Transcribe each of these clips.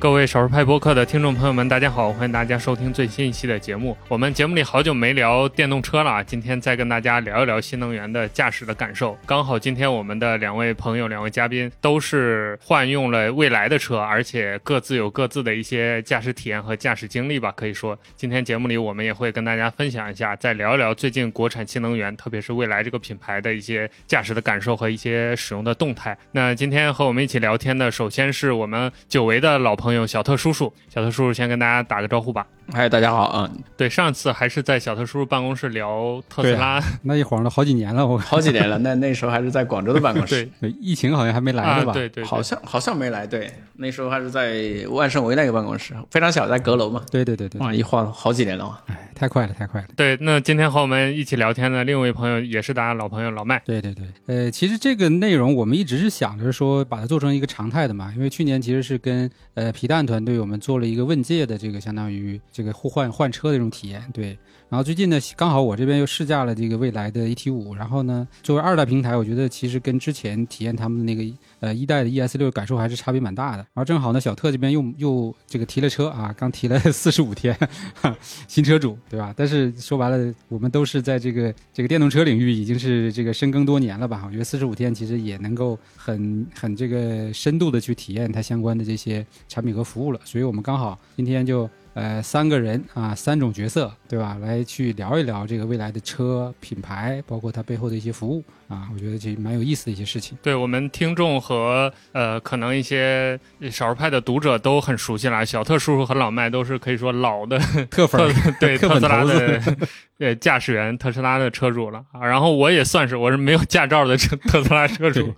各位少数派播客的听众朋友们，大家好，欢迎大家收听最新一期的节目。我们节目里好久没聊电动车了，今天再跟大家聊一聊新能源的驾驶的感受。刚好今天我们的两位朋友、两位嘉宾都是换用了蔚来的车，而且各自有各自的一些驾驶体验和驾驶经历吧。可以说，今天节目里我们也会跟大家分享一下，再聊一聊最近国产新能源，特别是蔚来这个品牌的一些驾驶的感受和一些使用的动态。那今天和我们一起聊天的，首先是我们久违的老朋朋友小特叔叔。小特叔叔先跟大家打个招呼吧。嗨，大家好啊！对，上次还是在小特叔叔办公室聊特斯拉，那一晃都好几年了，我 好几年了。那那时候还是在广州的办公室，对，疫情好像还没来吧？对对，好像好像没来。对，那时候还是在万盛维那个办公室，非常小，在阁楼嘛。对对对对，哇，一晃好几年了，哎，太快了，太快了。对，那今天和我们一起聊天的另一位朋友也是大家老朋友老麦。对对对，呃，其实这个内容我们一直是想着说把它做成一个常态的嘛，因为去年其实是跟呃皮蛋团队我们做了一个问界的这个相当于这个互换换车。的这种体验，对。然后最近呢，刚好我这边又试驾了这个蔚来的 ET 五，然后呢，作为二代平台，我觉得其实跟之前体验他们那个呃一代的 ES 六感受还是差别蛮大的。然后正好呢，小特这边又又这个提了车啊，刚提了 四十五天，新车主对吧？但是说白了，我们都是在这个这个电动车领域已经是这个深耕多年了吧？我觉得四十五天其实也能够很很这个深度的去体验它相关的这些产品和服务了。所以我们刚好今天就。呃，三个人啊，三种角色，对吧？来去聊一聊这个未来的车品牌，包括它背后的一些服务啊，我觉得这蛮有意思的一些事情。对我们听众和呃，可能一些少数派的读者都很熟悉了。小特叔叔和老麦都是可以说老的特粉，对 特斯拉的呃驾驶员，特斯拉的车主了啊。然后我也算是，我是没有驾照的车 特斯拉车主，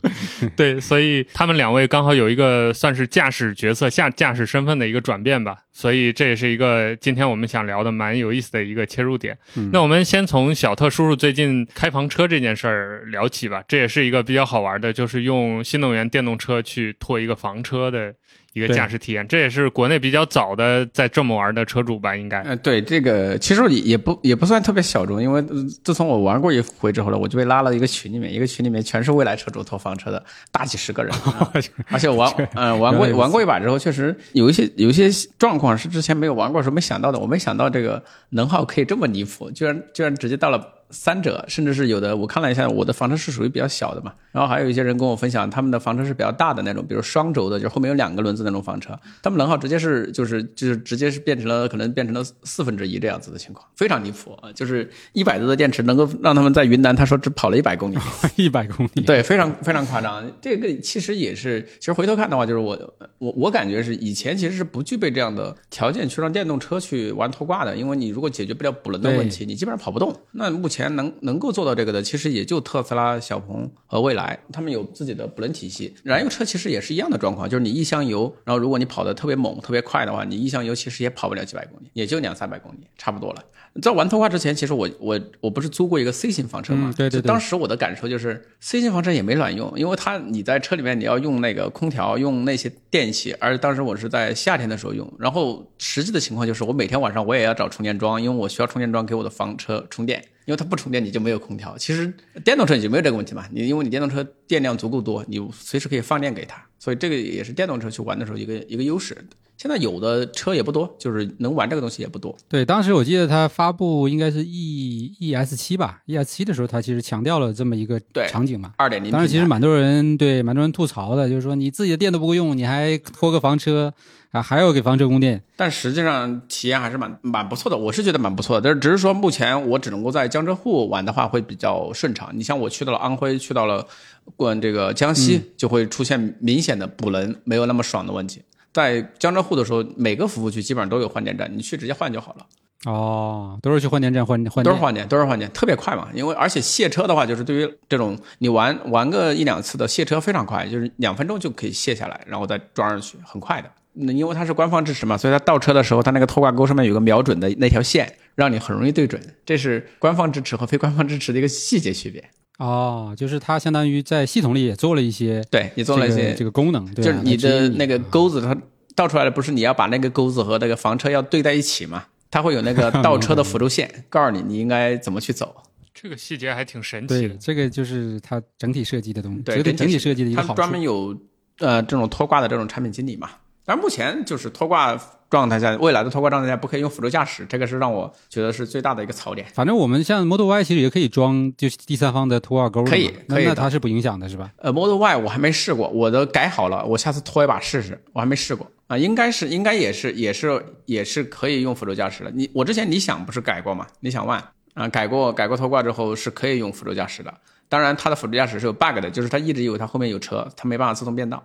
对，所以他们两位刚好有一个算是驾驶角色下驾驶身份的一个转变吧。所以这也是一个今天我们想聊的蛮有意思的一个切入点。那我们先从小特叔叔最近开房车这件事儿聊起吧。这也是一个比较好玩的，就是用新能源电动车去拖一个房车的。一个驾驶体验，这也是国内比较早的在这么玩的车主吧？应该，呃，对，这个其实也也不也不算特别小众，因为自从我玩过一回之后呢，我就被拉了一个群里面，一个群里面全是未来车主拖房车的大几十个人，而且玩，嗯，玩过玩过一把之后，确实有一些有一些状况是之前没有玩过时候没想到的，我没想到这个能耗可以这么离谱，居然居然直接到了。三者，甚至是有的，我看了一下，我的房车是属于比较小的嘛。然后还有一些人跟我分享，他们的房车是比较大的那种，比如双轴的，就是后面有两个轮子那种房车，他们能耗直接是就是就是直接是变成了可能变成了四分之一这样子的情况，非常离谱啊！就是一百多的电池能够让他们在云南，他说只跑了一百公里，一百公里，对，非常非常夸张。这个其实也是，其实回头看的话，就是我我我感觉是以前其实是不具备这样的条件去让电动车去玩拖挂的，因为你如果解决不了补轮的问题，你基本上跑不动。那目前。能能够做到这个的，其实也就特斯拉、小鹏和蔚来，他们有自己的补能体系。燃油车其实也是一样的状况，就是你一箱油，然后如果你跑得特别猛、特别快的话，你一箱油其实也跑不了几百公里，也就两三百公里，差不多了。在玩拖挂之前，其实我我我不是租过一个 C 型房车嘛？对对对。当时我的感受就是 C 型房车也没卵用，因为它你在车里面你要用那个空调，用那些电器，而当时我是在夏天的时候用，然后实际的情况就是我每天晚上我也要找充电桩，因为我需要充电桩给我的房车充电。因为它不充电，你就没有空调。其实电动车你就没有这个问题嘛，你因为你电动车电量足够多，你随时可以放电给它，所以这个也是电动车去玩的时候一个一个优势。现在有的车也不多，就是能玩这个东西也不多。对，当时我记得它发布应该是 E E S 七吧，E S 七的时候，它其实强调了这么一个场景嘛。二点零。当时其实蛮多人对蛮多人吐槽的，就是说你自己的电都不够用，你还拖个房车。啊，还要给房车供电，但实际上体验还是蛮蛮不错的，我是觉得蛮不错的。但是只是说，目前我只能够在江浙沪玩的话会比较顺畅。你像我去到了安徽，去到了关这个江西，就会出现明显的补能没有那么爽的问题。在江浙沪的时候，每个服务区基本上都有换电站，你去直接换就好了。哦，都是去换电站换换，都是换电，都是换电，特别快嘛。因为而且卸车的话，就是对于这种你玩玩个一两次的卸车非常快，就是两分钟就可以卸下来，然后再装上去，很快的。那因为它是官方支持嘛，所以它倒车的时候，它那个拖挂钩上面有个瞄准的那条线，让你很容易对准。这是官方支持和非官方支持的一个细节区别。哦，就是它相当于在系统里也做了一些，对，也做了一些这个功能，就是你的那个钩子它倒出来的不是你要把那个钩子和那个房车要对在一起嘛？它会有那个 倒车的辅助线，告诉你你应该怎么去走。这个细节还挺神奇的。这个就是它整体设计的东西，对，整体设计的一个好专门有呃这种拖挂的这种产品经理嘛。但目前就是拖挂状态下，未来的拖挂状态下不可以用辅助驾驶，这个是让我觉得是最大的一个槽点。反正我们像 Model Y 其实也可以装，就是第三方的拖挂钩，可以可以那它是不影响的，是吧？呃，Model Y 我还没试过，我的改好了，我下次拖一把试试。我还没试过啊、应该是应该也是也是也是可以用辅助驾驶的。你我之前理想不是改过吗？理想 ONE 啊、改过改过拖挂之后是可以用辅助驾驶的。当然，它的辅助驾驶是有 bug 的，就是它一直以为它后面有车，它没办法自动变道，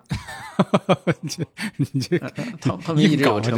你这 它后面一直有车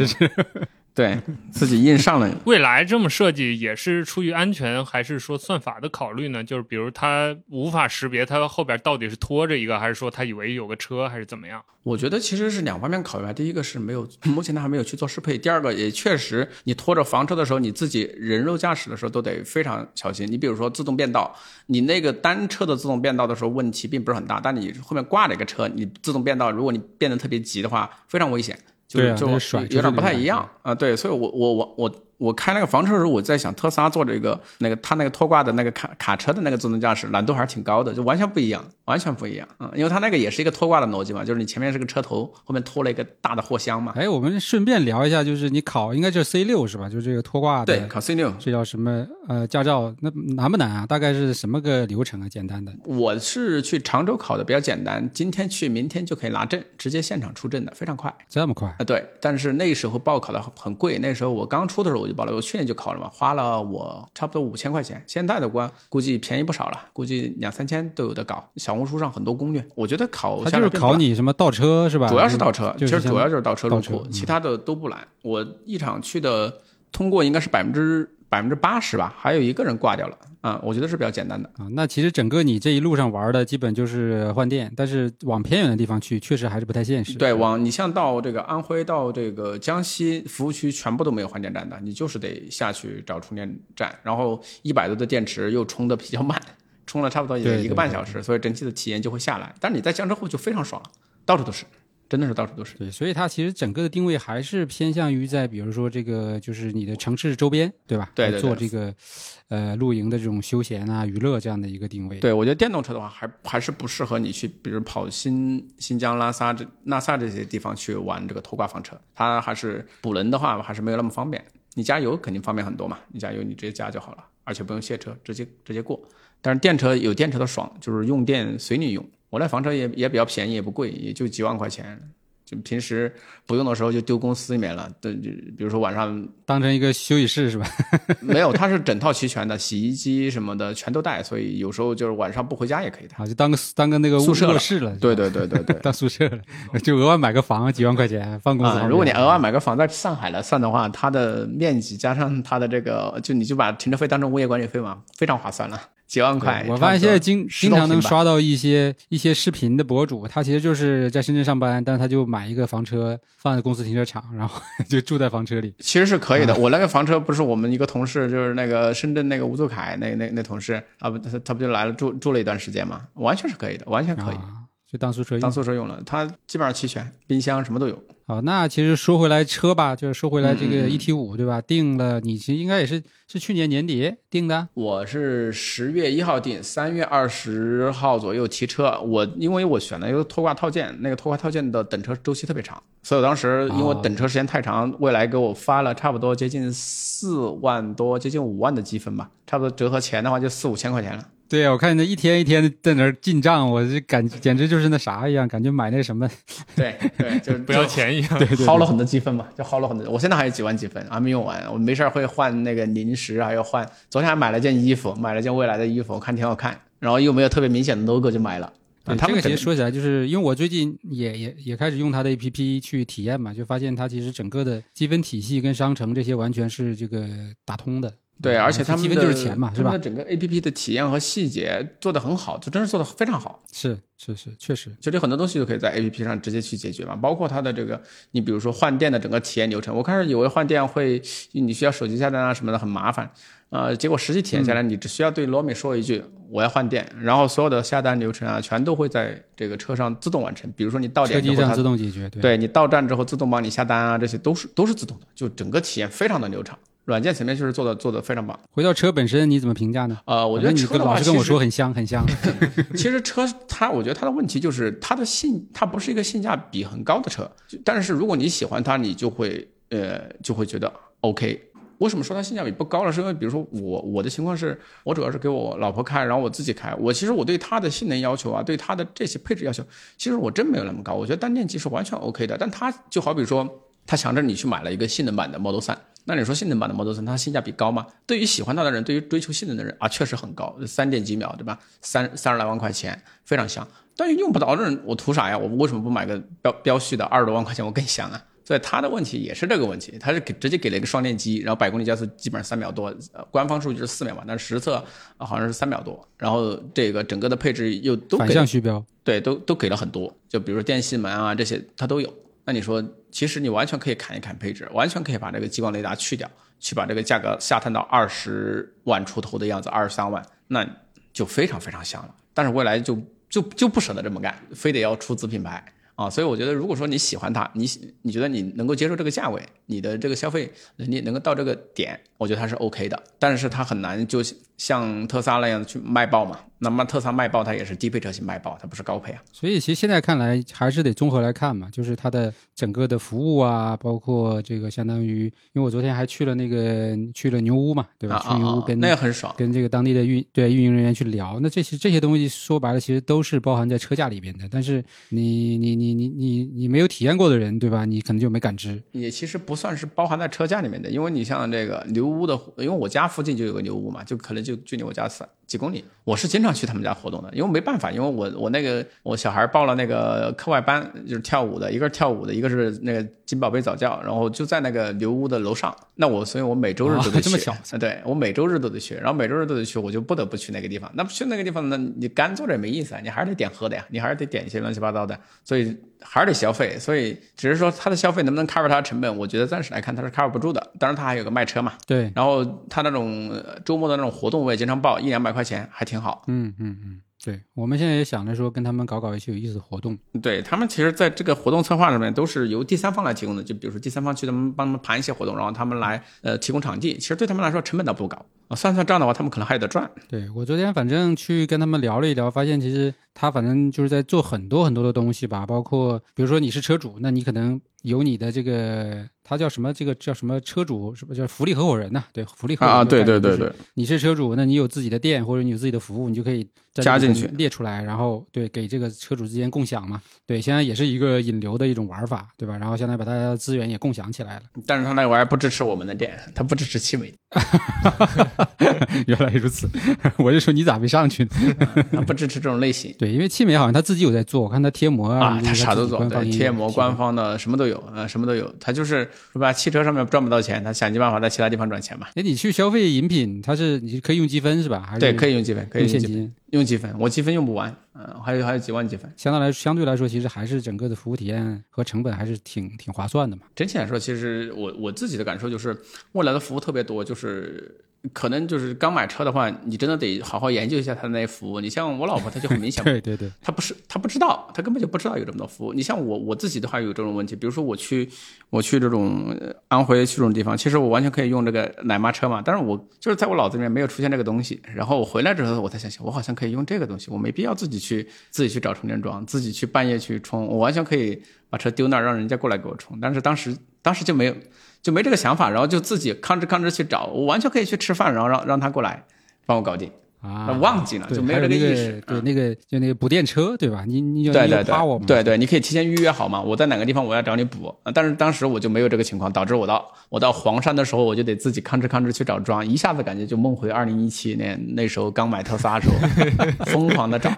对自己硬上了。未来这么设计也是出于安全，还是说算法的考虑呢？就是比如它无法识别它后边到底是拖着一个，还是说它以为有个车，还是怎么样？我觉得其实是两方面考虑吧。第一个是没有，目前它还没有去做适配。第二个也确实，你拖着房车的时候，你自己人肉驾驶的时候都得非常小心。你比如说自动变道，你那个单车的自动变道的时候问题并不是很大，但你后面挂着一个车，你自动变道，如果你变得特别急的话，非常危险。就就对啊那个甩出去有点不太一样啊。对，所以我我我我我开那个房车的时候，我在想特斯拉做这个那个它那个拖挂的那个卡卡车的那个自动驾驶难度还是挺高的，就完全不一样，完全不一样啊、因为它那个也是一个拖挂的逻辑嘛，就是你前面是个车头，后面拖了一个大的货箱嘛。哎，我们顺便聊一下，就是你考应该就是 C 六是吧？就是这个拖挂的，对，考 C 六，这叫什么？呃，驾照那难不难啊？大概是什么个流程啊？简单的我是去常州考的，比较简单，今天去，明天就可以拿证，直接现场出证的，非常快。这么快？啊，对，但是那时候报考的很贵，那时候我刚出的时候我就报了，我去年就考了嘛，花了我差不多五千块钱。现在的话估计便宜不少了，估计两三千都有的搞。小红书上很多攻略，我觉得考它就是考你什么倒车是吧？主要是倒车，其实主要就是倒车倒车路虎，其他的都不难。我一场去的通过应该是百分之百分之八十吧，还有一个人挂掉了啊、我觉得是比较简单的。啊，那其实整个你这一路上玩的基本就是换电，但是往偏远的地方去，确实还是不太现实。对，往你像到这个安徽到这个江西服务区，全部都没有换电站的，你就是得下去找充电站，然后一百多的电池又充的比较慢，充了差不多也一个半小时，所以整体的体验就会下来。但是你在江浙沪就非常爽了，到处都是，真的是到处都是。对，所以它其实整个的定位还是偏向于在比如说这个就是你的城市周边，对吧？来对对对做这个呃露营的这种休闲啊娱乐这样的一个定位。对，我觉得电动车的话，还还是不适合你去，比如跑新新疆、拉萨这拉萨这些地方去玩这个拖挂房车，它还是补能的话，还是没有那么方便。你加油肯定方便很多嘛，你加油你直接加就好了，而且不用卸车，直接直接过。但是电车有电车的爽，就是用电随你用。我那房车也也比较便宜，也不贵，也就几万块钱。就平时不用的时候就丢公司里面了，对，就比如说晚上当成一个休息室是吧？没有，它是整套齐全的，洗衣机什么的全都带，所以有时候就是晚上不回家也可以带。啊，就当个当个那个宿舍室了。对对对对对。当宿舍了，就额外买个房几万块钱放公司。如果你额外买个房在上海来算的话，它的面积加上它的这个，就你就把停车费当成物业管理费嘛，非常划算了，几万块。我发现现在经经常能。刷到一些一些视频的博主，他其实就是在深圳上班，但是他就买一个房车放在公司停车场，然后 就住在房车里。其实是可以的，我那个房车不是我们一个同事，就是那个深圳那个吴祖凯，那那那同事啊，不，他他不就来了住住了一段时间嘛，完全是可以的，完全可以啊，就当宿舍用当。宿舍用了，它基本上齐全，冰箱什么都有。好，那其实说回来车吧，就是说回来这个 ET 五对吧？定了，你其实应该也是是去年年底定的。我是十月一号定，三月二十号左右提车。我因为我选了一个拖挂套件，那个拖挂套件的等车周期特别长，所以我当时因为等车时间太长，未来给我发了差不多接近四万多，接近五万的积分吧，差不多折合钱的话就四五千块钱了。对啊，我看那一天一天的在那儿进账，我就感简直就是那啥一样，感觉买那什么。对对，就是不要钱一样。对对薅了很多积分嘛，就薅了很多。我现在还有几万积分还没用完，我没事儿会换那个零食，还要换。昨天还买了件衣服，买了件未来的衣服，我看挺好看，然后又没有特别明显的 logo 就买了。他们整这个其实说起来，就是因为我最近也也也开始用它的 APP 去体验嘛，就发现它其实整个的积分体系跟商城这些完全是这个打通的。对，而且他们的积分就是钱嘛，是吧他们的？整个 A P P 的体验和细节做得很好，就真是做得非常好。是是是，确实。其实很多东西都可以在 A P P 上直接去解决嘛，包括它的这个，你比如说换电的整个体验流程，我开始以为换电会你需要手机下单啊什么的很麻烦，呃，结果实际体验下来，你只需要对罗米说一句我要换电，然后所有的下单流程啊全都会在这个车上自动完成。比如说你到点之后，它机上自动解决，对对你到站之后自动帮你下单啊，这些都是都是自动的，就整个体验非常的流畅。软件层面确实做的做的非常棒。回到车本身，你怎么评价呢？呃，我觉得你车的话老是跟我说很香很香，其实车它，我觉得它的问题就是它的性，它不是一个性价比很高的车。但是如果你喜欢它，你就会呃就会觉得 OK。为什么说它性价比不高了？是因为比如说我我的情况是我主要是给我老婆开，然后我自己开。我其实我对它的性能要求啊，对它的这些配置要求，其实我真没有那么高。我觉得单电机是完全 OK 的。但它就好比说，它强制你去买了一个性能版的 Model 3，那你说性能版的 Model 3它性价比高吗？对于喜欢它的人，对于追求性能的人啊，确实很高，三点几秒，对吧？三三十来万块钱，非常香。但是用不着的人，我图啥呀？我为什么不买个标标序的二十多万块钱，我更香啊？所以它的问题也是这个问题，它是给直接给了一个双电机，然后百公里加速基本上三秒多，呃，官方数据是四秒嘛，但是实测啊好像是三秒多，然后这个整个的配置又都反给向虚标。对，都都给了很多，就比如说电气门啊这些它都有。那你说，其实你完全可以砍一砍配置，完全可以把这个激光雷达去掉，去把这个价格下探到二十万出头的样子，二十三万，那就非常非常香了。但是未来就就就不舍得这么干，非得要出子品牌啊。所以我觉得，如果说你喜欢它，你你觉得你能够接受这个价位，你的这个消费能力能够到这个点，我觉得它是 OK 的。但是它很难就像特斯拉那样去卖爆嘛。那么特斯拉卖爆，它也是低配车型卖爆，它不是高配啊。所以其实现在看来还是得综合来看嘛，就是它的整个的服务啊，包括这个相当于，因为我昨天还去了那个去了牛屋嘛，对吧？啊啊啊去牛屋跟那也很爽。跟这个当地的运对运营人员去聊，那这些这些东西说白了，其实都是包含在车价里边的。但是你你你你你你没有体验过的人，对吧？你可能就没感知。也其实不算是包含在车价里面的，因为你像这个牛屋的，因为我家附近就有个牛屋嘛，就可能就距离我家三几公里，我是经常去他们家活动的，因为没办法，因为我我那个我小孩报了那个课外班，就是跳舞的，一个是跳舞的，一个是那个金宝贝早教，然后就在那个刘屋的楼上，那我所以我每周日都得去，哦这么巧啊对我每周日都得去，然后每周日都得去，我就不得不去那个地方，那不去那个地方呢，你干坐着也没意思啊，你还是得点喝的呀，你还是得点一些乱七八糟的，所以还是得消费，所以只是说他的消费能不能 cover 他的成本，我觉得暂时来看他是 cover 不住的，当然他还有个卖车嘛，对，然后他那种呃周末的那种活动，我也经常报，一两百块钱还挺好。嗯嗯嗯，对，我们现在也想着说跟他们搞搞一些有意思的活动。对他们其实在这个活动策划上面都是由第三方来提供的，就比如说第三方去他们帮他们盘一些活动，然后他们来呃提供场地，其实对他们来说成本倒不高啊。算算账的话，他们可能还有得赚。对我昨天反正去跟他们聊了一聊，发现其实他反正就是在做很多很多的东西吧，包括比如说你是车主，那你可能有你的这个，他叫什么？这个叫什么车主？什么叫福利合伙人呐、对，福利合伙人啊，对对对对，你是车主，那你有自己的店或者你有自己的服务，你就可以加进去列出来，然后对给这个车主之间共享嘛。对，现在也是一个引流的一种玩法，对吧？然后现在把大家的资源也共享起来了。但是他那玩意儿不支持我们的店，他不支持汽美，原来如此，我就说你咋没上去呢？他不支持这种类型。对，因为汽美好像他自己有在做，我看他贴膜啊，啊，他啥都做，对，贴膜、官方的什么都有，呃，什么都有。他就是说白，汽车上面赚不到钱，他想尽办法在其他地方赚钱嘛。哎，你去消费饮品，它是你可以用积分是吧？还是对，可以用积分，可以用现用积分，金？用积分，我积分用不完，嗯，还有还有几万积分。相对来相对来说，其实还是整个的服务体验和成本还是挺挺划算的嘛。整体来说，其实我我自己的感受就是，未来的服务特别多，就是可能就是刚买车的话，你真的得好好研究一下它的那些服务。你像我老婆，她就很明显，对对对，她不是她不知道，她根本就不知道有这么多服务。你像我我自己的话有这种问题，比如说我去我去这种呃安徽去这种地方，其实我完全可以用这个奶妈车嘛，但是我就是在我脑子里面没有出现这个东西。然后我回来之后，我才想想，我好像可以用这个东西，我没必要自己去自己去找充电桩，自己去半夜去充，我完全可以把车丢那儿，让人家过来给我充。但是当时当时就没有就没这个想法，然后就自己吭哧吭哧去找，我完全可以去吃饭，然后让让他过来帮我搞定。啊，忘记了就没有这个意识对，嗯那个就那个补电车，对吧？你你对对对 power 嘛？对对，你可以提前预约好嘛，我在哪个地方我要找你补，呃但是当时我就没有这个情况，导致我到我到黄山的时候，我就得自己吭哧吭哧去找桩，一下子感觉就梦回二零一七年那时候刚买特斯拉的时候，疯狂的找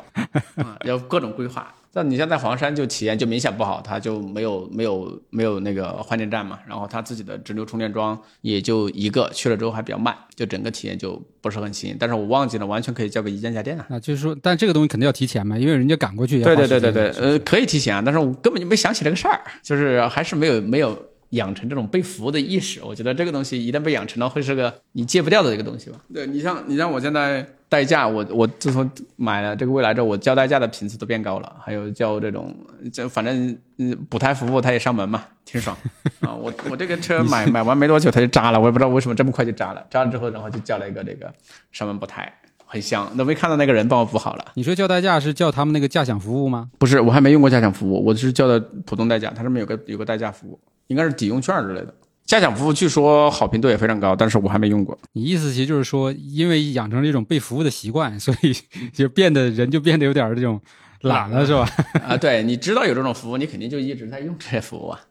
啊，要各种规划。但你像在黄山就体验就明显不好，它就没有没有没有那个换电站嘛，然后它自己的直流充电桩也就一个，去了之后还比较慢，就整个体验就不是很行。但是我忘记了，完全可以交给一键家电啊。那就是说，但这个东西肯定要提前嘛，因为人家赶过去也对对对对对，呃，可以提前啊，但是我根本就没想起这个事儿，就是还是没有没有养成这种被服务的意识。我觉得这个东西一旦被养成了，会是个你戒不掉的一个东西吧。对你像你像我现在代驾，我我自从买了这个蔚来之后，我叫代驾的频次都变高了，还有叫这种，这反正嗯补胎服务他也上门嘛，挺爽啊。我我这个车买买完没多久他就扎了，我也不知道为什么这么快就扎了，扎了之后然后就叫了一个这个上门补胎。很香，都没看到那个人帮我补好了。你说叫代驾是叫他们那个驾享服务吗？不是，我还没用过驾享服务，我是叫的普通代驾，它上面有个有个代驾服务，应该是抵用券之类的。驾享服务据说好评度也非常高，但是我还没用过。你意思其实就是说，因为养成了一种被服务的习惯，所以 就变得人就变得有点这种懒了，是吧？啊，对，你知道有这种服务，你肯定就一直在用这些服务啊。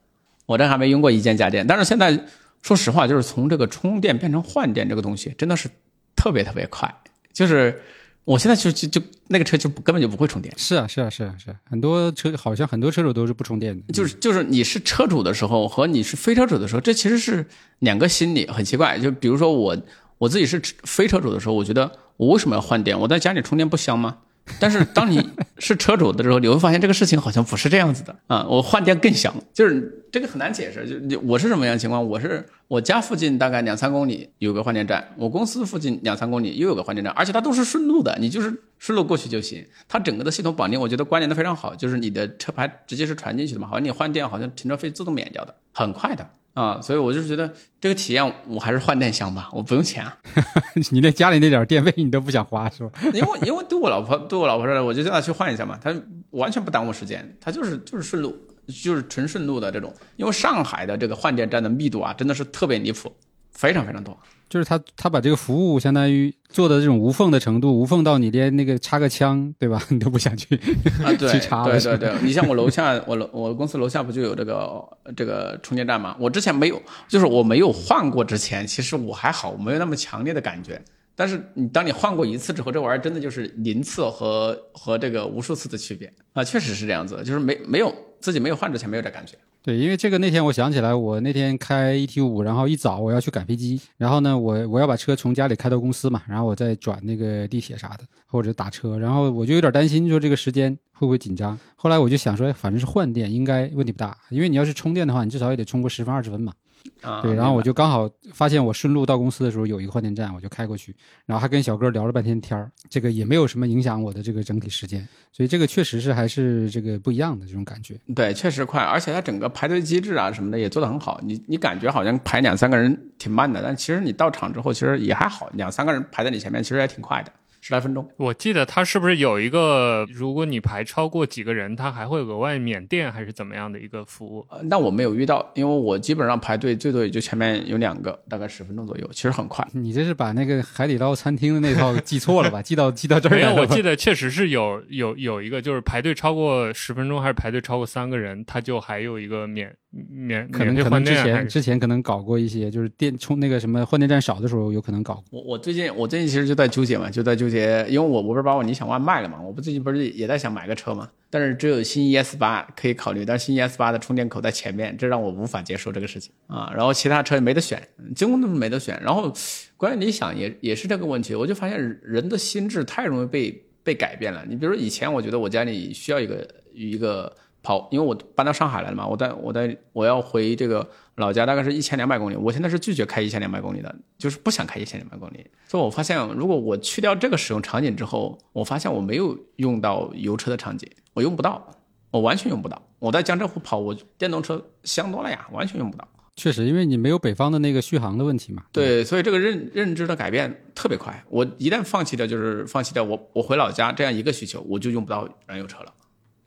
我这还没用过一键家电，但是现在说实话，就是从这个充电变成换电这个东西，真的是特别特别快，就是。我现在就就就那个车就根本就不会充电。是啊是啊是啊是，很多车好像很多车主都是不充电的。就是就是你是车主的时候和你是非车主的时候，这其实是两个心理，很奇怪。就比如说我我自己是非车主的时候，我觉得我为什么要换电？我在家里充电不香吗？但是当你是车主的时候，你会发现这个事情好像不是这样子的啊！我换电更香，就是这个很难解释。就我是什么样情况？我是我家附近大概两三公里有个换电站，我公司附近两三公里又有个换电站，而且它都是顺路的，你就是顺路过去就行。它整个的系统绑定，我觉得关联的非常好，就是你的车牌直接是传进去的嘛，好像你换电好像停车费自动免掉的，很快的。啊，所以我就觉得这个体验，我还是换电箱吧，我不用钱啊。你连家里那点电费你都不想花是吧？因为因为对我老婆对我老婆说，我就叫她去换一下嘛，她完全不耽误时间，她就是就是顺路，就是纯顺路的这种。因为上海的这个换电站的密度啊，真的是特别离谱，非常非常多。就是他，他把这个服务相当于做的这种无缝的程度，无缝到你连那个插个枪，对吧？你都不想去啊？对，去插对对对，你像我楼下，我楼我公司楼下不就有这个这个充电站吗？我之前没有，就是我没有换过之前，其实我还好，没有那么强烈的感觉。但是你当你换过一次之后，这玩意儿真的就是零次和和这个无数次的区别啊，确实是这样子，就是没没有自己没有换之前没有这感觉。对，因为这个那天我想起来，我那天开 ET 五，然后一早我要去赶飞机，然后呢，我我要把车从家里开到公司嘛，然后我再转那个地铁啥的，或者打车，然后我就有点担心，说这个时间会不会紧张。后来我就想说，反正是换电，应该问题不大，因为你要是充电的话，你至少也得充个十分二十分嘛。啊，对，然后我就刚好发现我顺路到公司的时候有一个换电站，我就开过去，然后还跟小哥聊了半天天儿，这个也没有什么影响我的这个整体时间，所以这个确实是还是这个不一样的这种感觉。对，确实快，而且它整个排队机制啊什么的也做得很好，你你感觉好像排两三个人挺慢的，但其实你到场之后其实也还好，两三个人排在你前面其实也挺快的。十来分钟，我记得它是不是有一个，如果你排超过几个人，它还会额外免电，还是怎么样的一个服务？那我没有遇到，因为我基本上排队最多也就前面有两个，大概十分钟左右，其实很快。你这是把那个海底捞餐厅的那套记错了吧？记到记到这儿没有，我记得确实是有有有一个，就是排队超过十分钟，还是排队超过三个人，他就还有一个免。免可能可能之前之前可能搞过一些，就是电充那个什么换电站少的时候，有可能搞。我我最近我最近其实就在纠结嘛，就在纠结，因为我我不是把我理想 ONE 卖了嘛，我不最近不是也在想买个车嘛，但是只有新 ES 八可以考虑，但是新 ES 八的充电口在前面，这让我无法接受这个事情啊。然后其他车也没得选，几乎都没得选。然后关于理想也也是这个问题，我就发现人的心智太容易被被改变了。你比如说以前我觉得我家里需要一个一个。跑，因为我搬到上海来了嘛，我在我在我要回这个老家，大概是一千两百公里。我现在是拒绝开一千两百公里的，就是不想开一千两百公里。所以我发现，如果我去掉这个使用场景之后，我发现我没有用到油车的场景，我用不到，我完全用不到。我在江浙沪跑，我电动车香多了呀，完全用不到。确实，因为你没有北方的那个续航的问题嘛。对，所以这个认认知的改变特别快。我一旦放弃掉，就是放弃掉我我回老家这样一个需求，我就用不到燃油车了。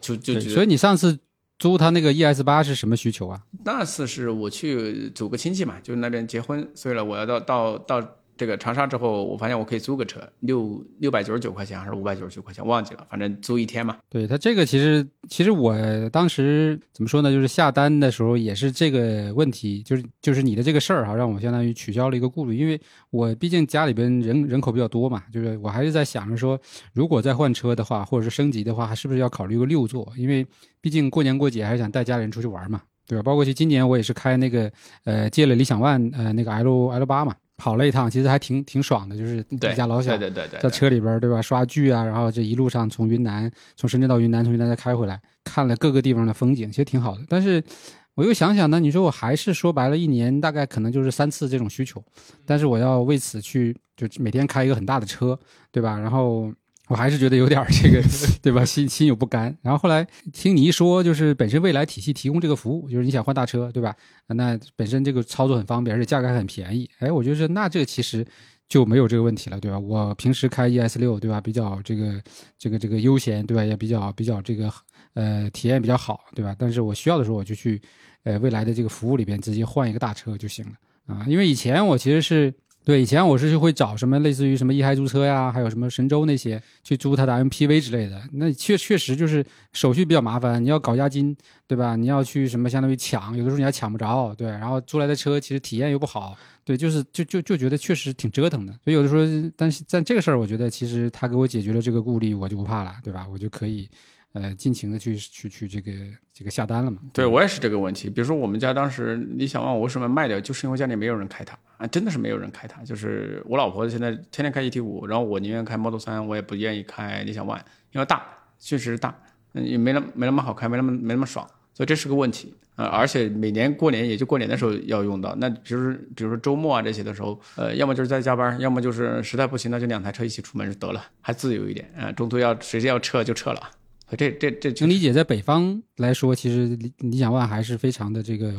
就就所以你上次租他那个 ES 八是什么需求啊？那次是我去走个亲戚嘛，就那边结婚，所以呢我要到到到。这个长沙之后，我发现我可以租个车，六六百九十九块钱还是五百九十九块钱，忘记了，反正租一天嘛。对他这个其实，其实我当时怎么说呢？就是下单的时候也是这个问题，就是就是你的这个事儿哈，让我相当于取消了一个顾虑，因为我毕竟家里边人人口比较多嘛，就是我还是在想着说，如果再换车的话，或者是升级的话，还是不是要考虑个六座？因为毕竟过年过节还是想带家人出去玩嘛，对吧？包括其今年我也是开那个呃借了理想 ONE 呃那个 L L 八嘛。跑了一趟，其实还挺挺爽的，就是一家老小对对对，在车里边对吧？刷剧啊，然后这一路上从云南从深圳到云南，从云南再开回来，看了各个地方的风景，其实挺好的。但是我又想想呢，你说我还是说白了，一年大概可能就是三次这种需求，但是我要为此去就每天开一个很大的车，对吧？然后我还是觉得有点这个，对吧？心心有不甘。然后后来听你一说，就是本身未来体系提供这个服务，就是你想换大车，对吧？那本身这个操作很方便，而且价格还很便宜。哎，我觉得那这个其实就没有这个问题了，对吧？我平时开 ES 六，对吧？比较这个这个这个悠闲，对吧？也比较比较这个呃体验比较好，对吧？但是我需要的时候我就去。呃，未来的这个服务里边直接换一个大车就行了啊，因为以前我其实是对以前我是就会找什么类似于什么一嗨租车呀，还有什么神州那些去租它的 MPV 之类的，那确确实就是手续比较麻烦，你要搞押金，对吧？你要去什么相当于抢，有的时候你还抢不着，对，然后租来的车其实体验又不好，对，就是就就就觉得确实挺折腾的，所以有的时候，但是在这个事儿，我觉得其实他给我解决了这个顾虑，我就不怕了，对吧？我就可以。呃，尽情的去去去这个这个下单了嘛？对我也是这个问题。比如说我们家当时，你想问我为什么卖掉，就是因为家里没有人开它啊，真的是没有人开它。就是我老婆现在天天开 ET 五，然后我宁愿开 Model 三，我也不愿意开理想 ONE，因为大，确实大，也没那没那么好开，没那么没那么爽，所以这是个问题啊。而且每年过年也就过年的时候要用到，那比如比如说周末啊这些的时候，呃，要么就是在加班，要么就是实在不行，那就两台车一起出门就得了，还自由一点啊。中途要谁要撤就撤了。这这这，能理解，在北方来说，其实理理想 ONE 还是非常的这个，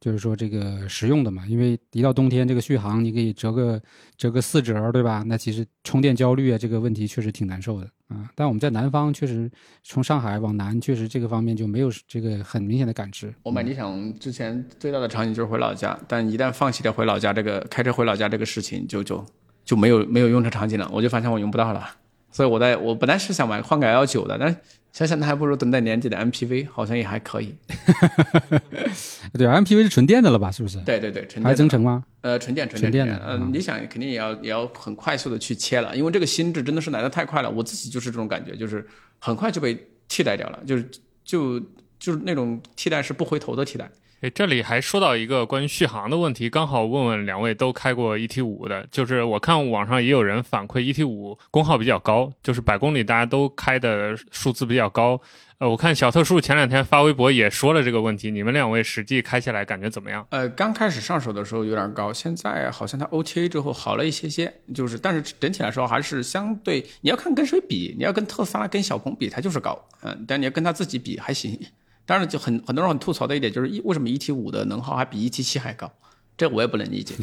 就是说这个实用的嘛。因为一到冬天，这个续航你可以折个折个四折，对吧？那其实充电焦虑啊，这个问题确实挺难受的啊。但我们在南方，确实从上海往南，确实这个方面就没有这个很明显的感知。我买理想之前最大的场景就是回老家，但一旦放弃了回老家这个开车回老家这个事情，就就就没有没有用车场景了。我就发现我用不到了，所以我在我本来是想买换个 L 九的，但。想想那还不如等待年底的 MPV，好像也还可以。对，MPV 是纯电的了吧？是不是？对对对，纯还增程吗？呃，纯电纯电的。嗯，你想肯定也要也要很快速的去切了，因为这个心智真的是来的太快了。我自己就是这种感觉，就是很快就被替代掉了，就是就就是那种替代是不回头的替代。哎，这里还说到一个关于续航的问题，刚好问问两位都开过 ET 五的，就是我看网上也有人反馈 ET 五功耗比较高，就是百公里大家都开的数字比较高。呃，我看小特殊前两天发微博也说了这个问题，你们两位实际开起来感觉怎么样？呃，刚开始上手的时候有点高，现在好像它 OTA 之后好了一些些，就是但是整体来说还是相对，你要看跟谁比，你要跟特斯拉跟小鹏比，它就是高，嗯，但你要跟它自己比还行。当然，就很很多人很吐槽的一点就是，为什么 ET 五的能耗还比 ET 七还高？这我也不能理解。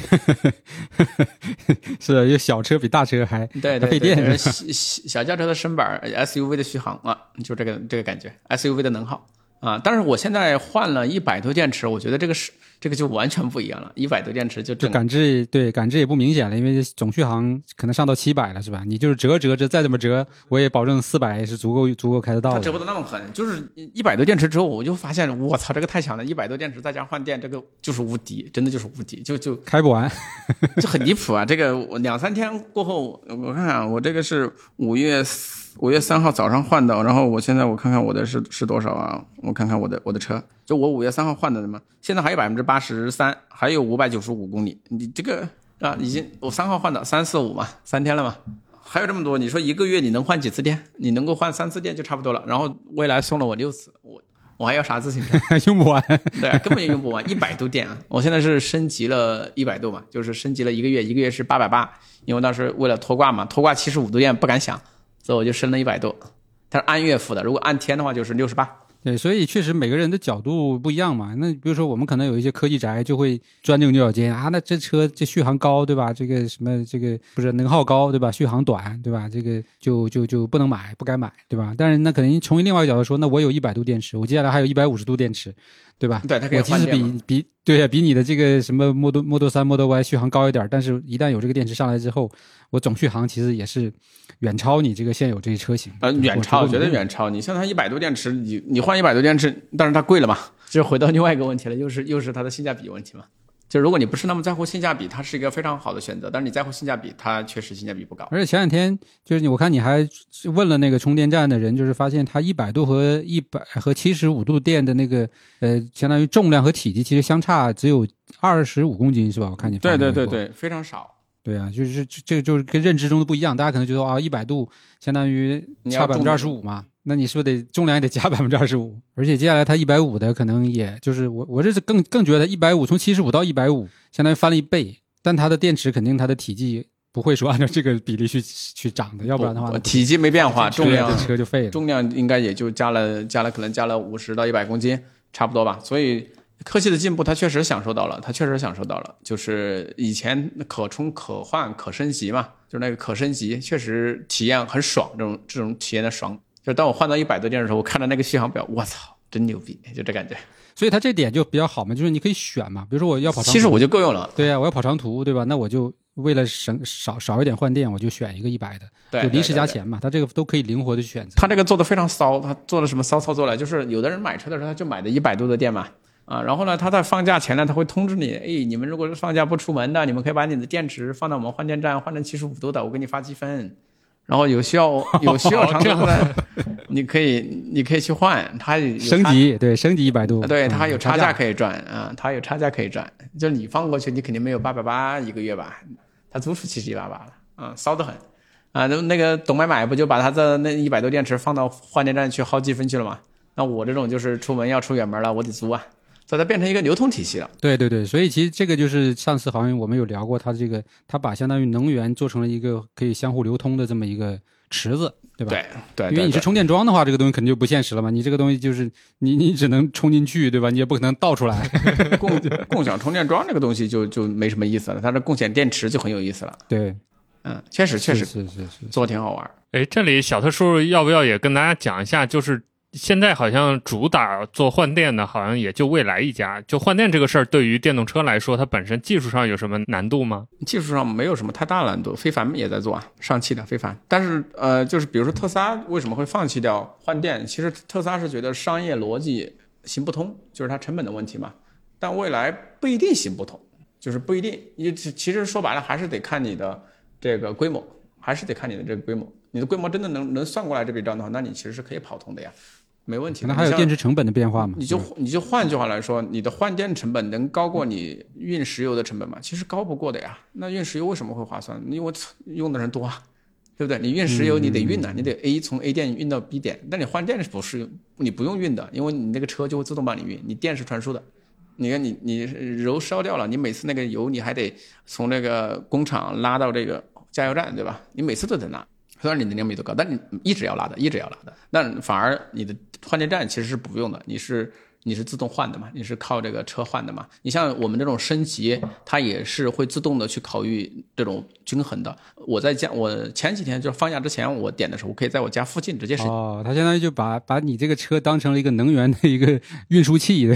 是，因为小车比大车还对费电。小小轿车的身板，SUV 的续航啊，就这个这个感觉，SUV 的能耗啊。但是我现在换了一百多电池，我觉得这个是。这个就完全不一样了，一百多电池就就感知对感知也不明显了，因为总续航可能上到七百了，是吧？你就是折折折再怎么折，我也保证四百是足够足够开得到的。折不得那么狠，就是一百多电池之后，我就发现我操，这个太强了！一百多电池再加换电，这个就是无敌，真的就是无敌，就就开不完，就很离谱啊！这个我两三天过后，我看看我这个是五月。五月三号早上换的，然后我现在我看看我的是是多少啊？我看看我的我的车，就我五月三号换的嘛，现在还有百分之八十三，还有五百九十五公里。你这个啊，已经我三号换的，三四五嘛，三天了嘛，还有这么多。你说一个月你能换几次电？你能够换三次电就差不多了。然后未来送了我六次，我我还要啥自行车？用不完，对，根本就用不完，一百度电啊！我现在是升级了一百度嘛，就是升级了一个月，一个月是八百八，因为当时为了拖挂嘛，拖挂七十五度电不敢想。所以我就升了一百多，它是按月付的，如果按天的话就是六十八。对，所以确实每个人的角度不一样嘛。那比如说我们可能有一些科技宅就会钻牛角尖啊，那这车这续航高对吧？这个什么这个不是能耗高对吧？续航短对吧？这个就就就不能买，不该买对吧？但是那可能从另外一个角度说，那我有一百度电池，我接下来还有一百五十度电池。对吧？对，它可以我即使比比对呀比你的这个什么 Model Model 三 Model Y 续航高一点，但是一旦有这个电池上来之后，我总续航其实也是远超你这个现有这些车型。呃，远超，绝对远超。你像它一百多电池，你你换一百多电池，但是它贵了嘛？就回到另外一个问题了，又是又是它的性价比问题嘛？就如果你不是那么在乎性价比，它是一个非常好的选择。但是你在乎性价比，它确实性价比不高。而且前两天就是你，我看你还问了那个充电站的人，就是发现它一百度和一百和七十五度电的那个呃，相当于重量和体积其实相差只有二十五公斤，是吧？我看你对对对对，非常少。对啊，就是这这个就是跟认知中的不一样，大家可能觉得啊，一百度相当于差百分之二十五嘛，那你是不是得重量也得加百分之二十五？而且接下来它一百五的可能也就是我我这是更更觉得一百五从七十五到一百五相当于翻了一倍，但它的电池肯定它的体积。不会说按照这个比例去去涨的，要不然的话，体积没变化，重量车就废了。重量应该也就加了加了，可能加了五十到一百公斤，差不多吧。所以科技的进步，它确实享受到了，它确实享受到了。就是以前可充可换可升级嘛，就是那个可升级，确实体验很爽，这种这种体验的爽。就当我换到一百多电的时候，我看到那个续航表，我操，真牛逼，就这感觉。所以它这点就比较好嘛，就是你可以选嘛，比如说我要跑长，七十五就够用了。对呀，我要跑长途，对吧？那我就。为了省少少一点换电，我就选一个一百的，就临时加钱嘛。它这个都可以灵活的选择。他这个做的非常骚，它做了什么骚操作了？就是有的人买车的时候他就买的一百度的电嘛，啊，然后呢，他在放假前呢，他会通知你，哎，你们如果是放假不出门的，你们可以把你的电池放到我们换电站换成七十五度的，我给你发积分。然后有需要有需要长途的，你可以你可以去换，它升级对升级一百度，对它还有差价可以赚啊，它有差价可以赚。就你放过去，你肯定没有八百八一个月吧？他租出七七八八了，啊，骚得很，啊，那那个董买买不就把他的那一百多电池放到换电站去耗积分去了吗？那我这种就是出门要出远门了，我得租啊，所以它变成一个流通体系了。对对对，所以其实这个就是上次好像我们有聊过，它这个它把相当于能源做成了一个可以相互流通的这么一个池子。对吧？对对，因为你是充电桩的话，这个东西肯定就不现实了嘛。你这个东西就是你你只能充进去，对吧？你也不可能倒出来。共共享充电桩这个东西就就没什么意思了，它的共享电池就很有意思了。对，嗯，确实确实是是是，做的挺好玩。哎，这里小特叔叔要不要也跟大家讲一下，就是。现在好像主打做换电的，好像也就蔚来一家。就换电这个事儿，对于电动车来说，它本身技术上有什么难度吗？技术上没有什么太大难度，非凡也在做啊，上汽的非凡。但是呃，就是比如说特斯拉为什么会放弃掉换电？其实特斯拉是觉得商业逻辑行不通，就是它成本的问题嘛。但未来不一定行不通，就是不一定。你其实说白了还是得看你的这个规模，还是得看你的这个规模。你的规模真的能能算过来这笔账的话，那你其实是可以跑通的呀。没问题，那还有电池成本的变化吗？你就你就换句话来说，你的换电成本能高过你运石油的成本吗？其实高不过的呀。那运石油为什么会划算？因为用的人多，啊，对不对？你运石油你得运呢，你得 A 从 A 点运到 B 点。但你换电是不是你不用运的？因为你那个车就会自动帮你运，你电是传输的。你看你你油烧掉了，你每次那个油你还得从那个工厂拉到这个加油站，对吧？你每次都得拉。虽然你能量密度高，但你一直要拉的，一直要拉的，那反而你的换电站其实是不用的，你是你是自动换的嘛，你是靠这个车换的嘛。你像我们这种升级，它也是会自动的去考虑这种均衡的。我在家，我前几天就是放假之前，我点的时候，我可以在我家附近直接升。哦，它相当于就把把你这个车当成了一个能源的一个运输器，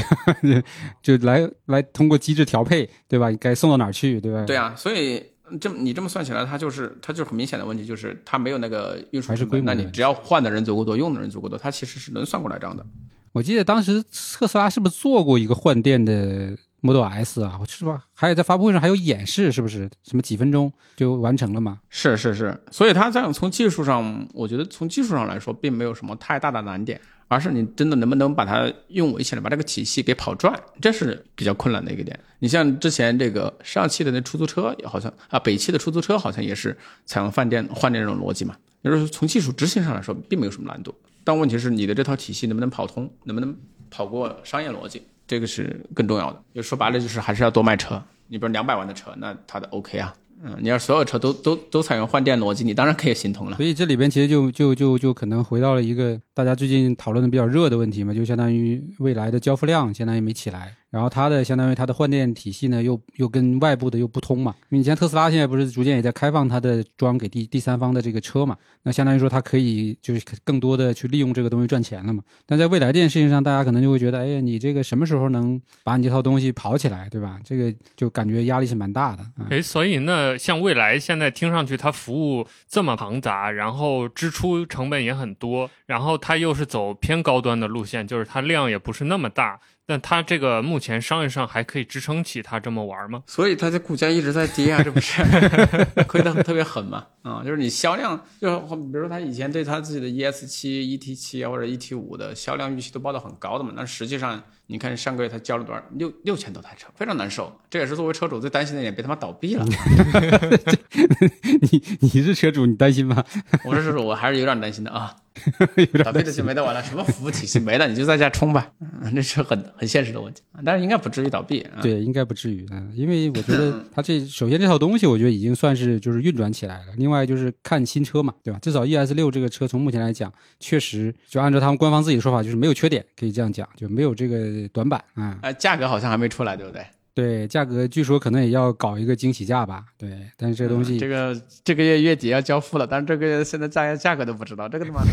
就来来通过机制调配，对吧？该送到哪儿去，对吧？对啊，所以。这你这么算起来，它就是它就是很明显的问题，就是它没有那个运输成本。那你只要换的人足够多，用的人足够多，它其实是能算过来账的。我记得当时特斯拉是不是做过一个换电的 Model S 啊？是吧？还有在发布会上还有演示，是不是？什么几分钟就完成了嘛？是是是。所以它这样从技术上，我觉得从技术上来说，并没有什么太大的难点。而是你真的能不能把它用维起来，把这个体系给跑转，这是比较困难的一个点。你像之前这个上汽的那出租车，好像啊，北汽的出租车好像也是采用换电换电这种逻辑嘛。就是从技术执行上来说，并没有什么难度。但问题是你的这套体系能不能跑通，能不能跑过商业逻辑，这个是更重要的。就说白了，就是还是要多卖车。你比如两百万的车，那它的 OK 啊。嗯，你要所有车都都都采用换电逻辑，你当然可以行通了。所以这里边其实就就就就可能回到了一个大家最近讨论的比较热的问题嘛，就相当于未来的交付量相当于没起来。然后它的相当于它的换电体系呢，又又跟外部的又不通嘛。因为你像特斯拉现在不是逐渐也在开放它的装给第第三方的这个车嘛，那相当于说它可以就是更多的去利用这个东西赚钱了嘛。但在未来这件事情上，大家可能就会觉得，哎呀，你这个什么时候能把你这套东西跑起来，对吧？这个就感觉压力是蛮大的。哎，所以那像未来现在听上去它服务这么庞杂，然后支出成本也很多，然后它又是走偏高端的路线，就是它量也不是那么大。那它这个目前商业上还可以支撑起它这么玩吗？所以它的股价一直在跌啊，这不是 亏得特别狠嘛？啊，就是你销量，就比如说他以前对他自己的 ES 七、ET 七或者 ET 五的销量预期都报得很高的嘛，但实际上你看上个月他交了多少？六六千多台车，非常难受。这也是作为车主最担心的一点，别他妈倒闭了。你你是车主，你担心吗？我是车主，我还是有点担心的啊。倒闭的就没得玩了，什么服务体系没了，你就在家充吧。那是很很现实的问题，但是应该不至于倒闭。对，应该不至于啊，因为我觉得它这首先这套东西，我觉得已经算是就是运转起来了。另外就是看新车嘛，对吧？至少 ES 六这个车从目前来讲，确实就按照他们官方自己的说法，就是没有缺点，可以这样讲，就没有这个短板啊。呃，价格好像还没出来，对不对？对，价格据说可能也要搞一个惊喜价吧。对，但是这个东西，这个这个月月底要交付了，但是这个月现在价价格都不知道，这个他妈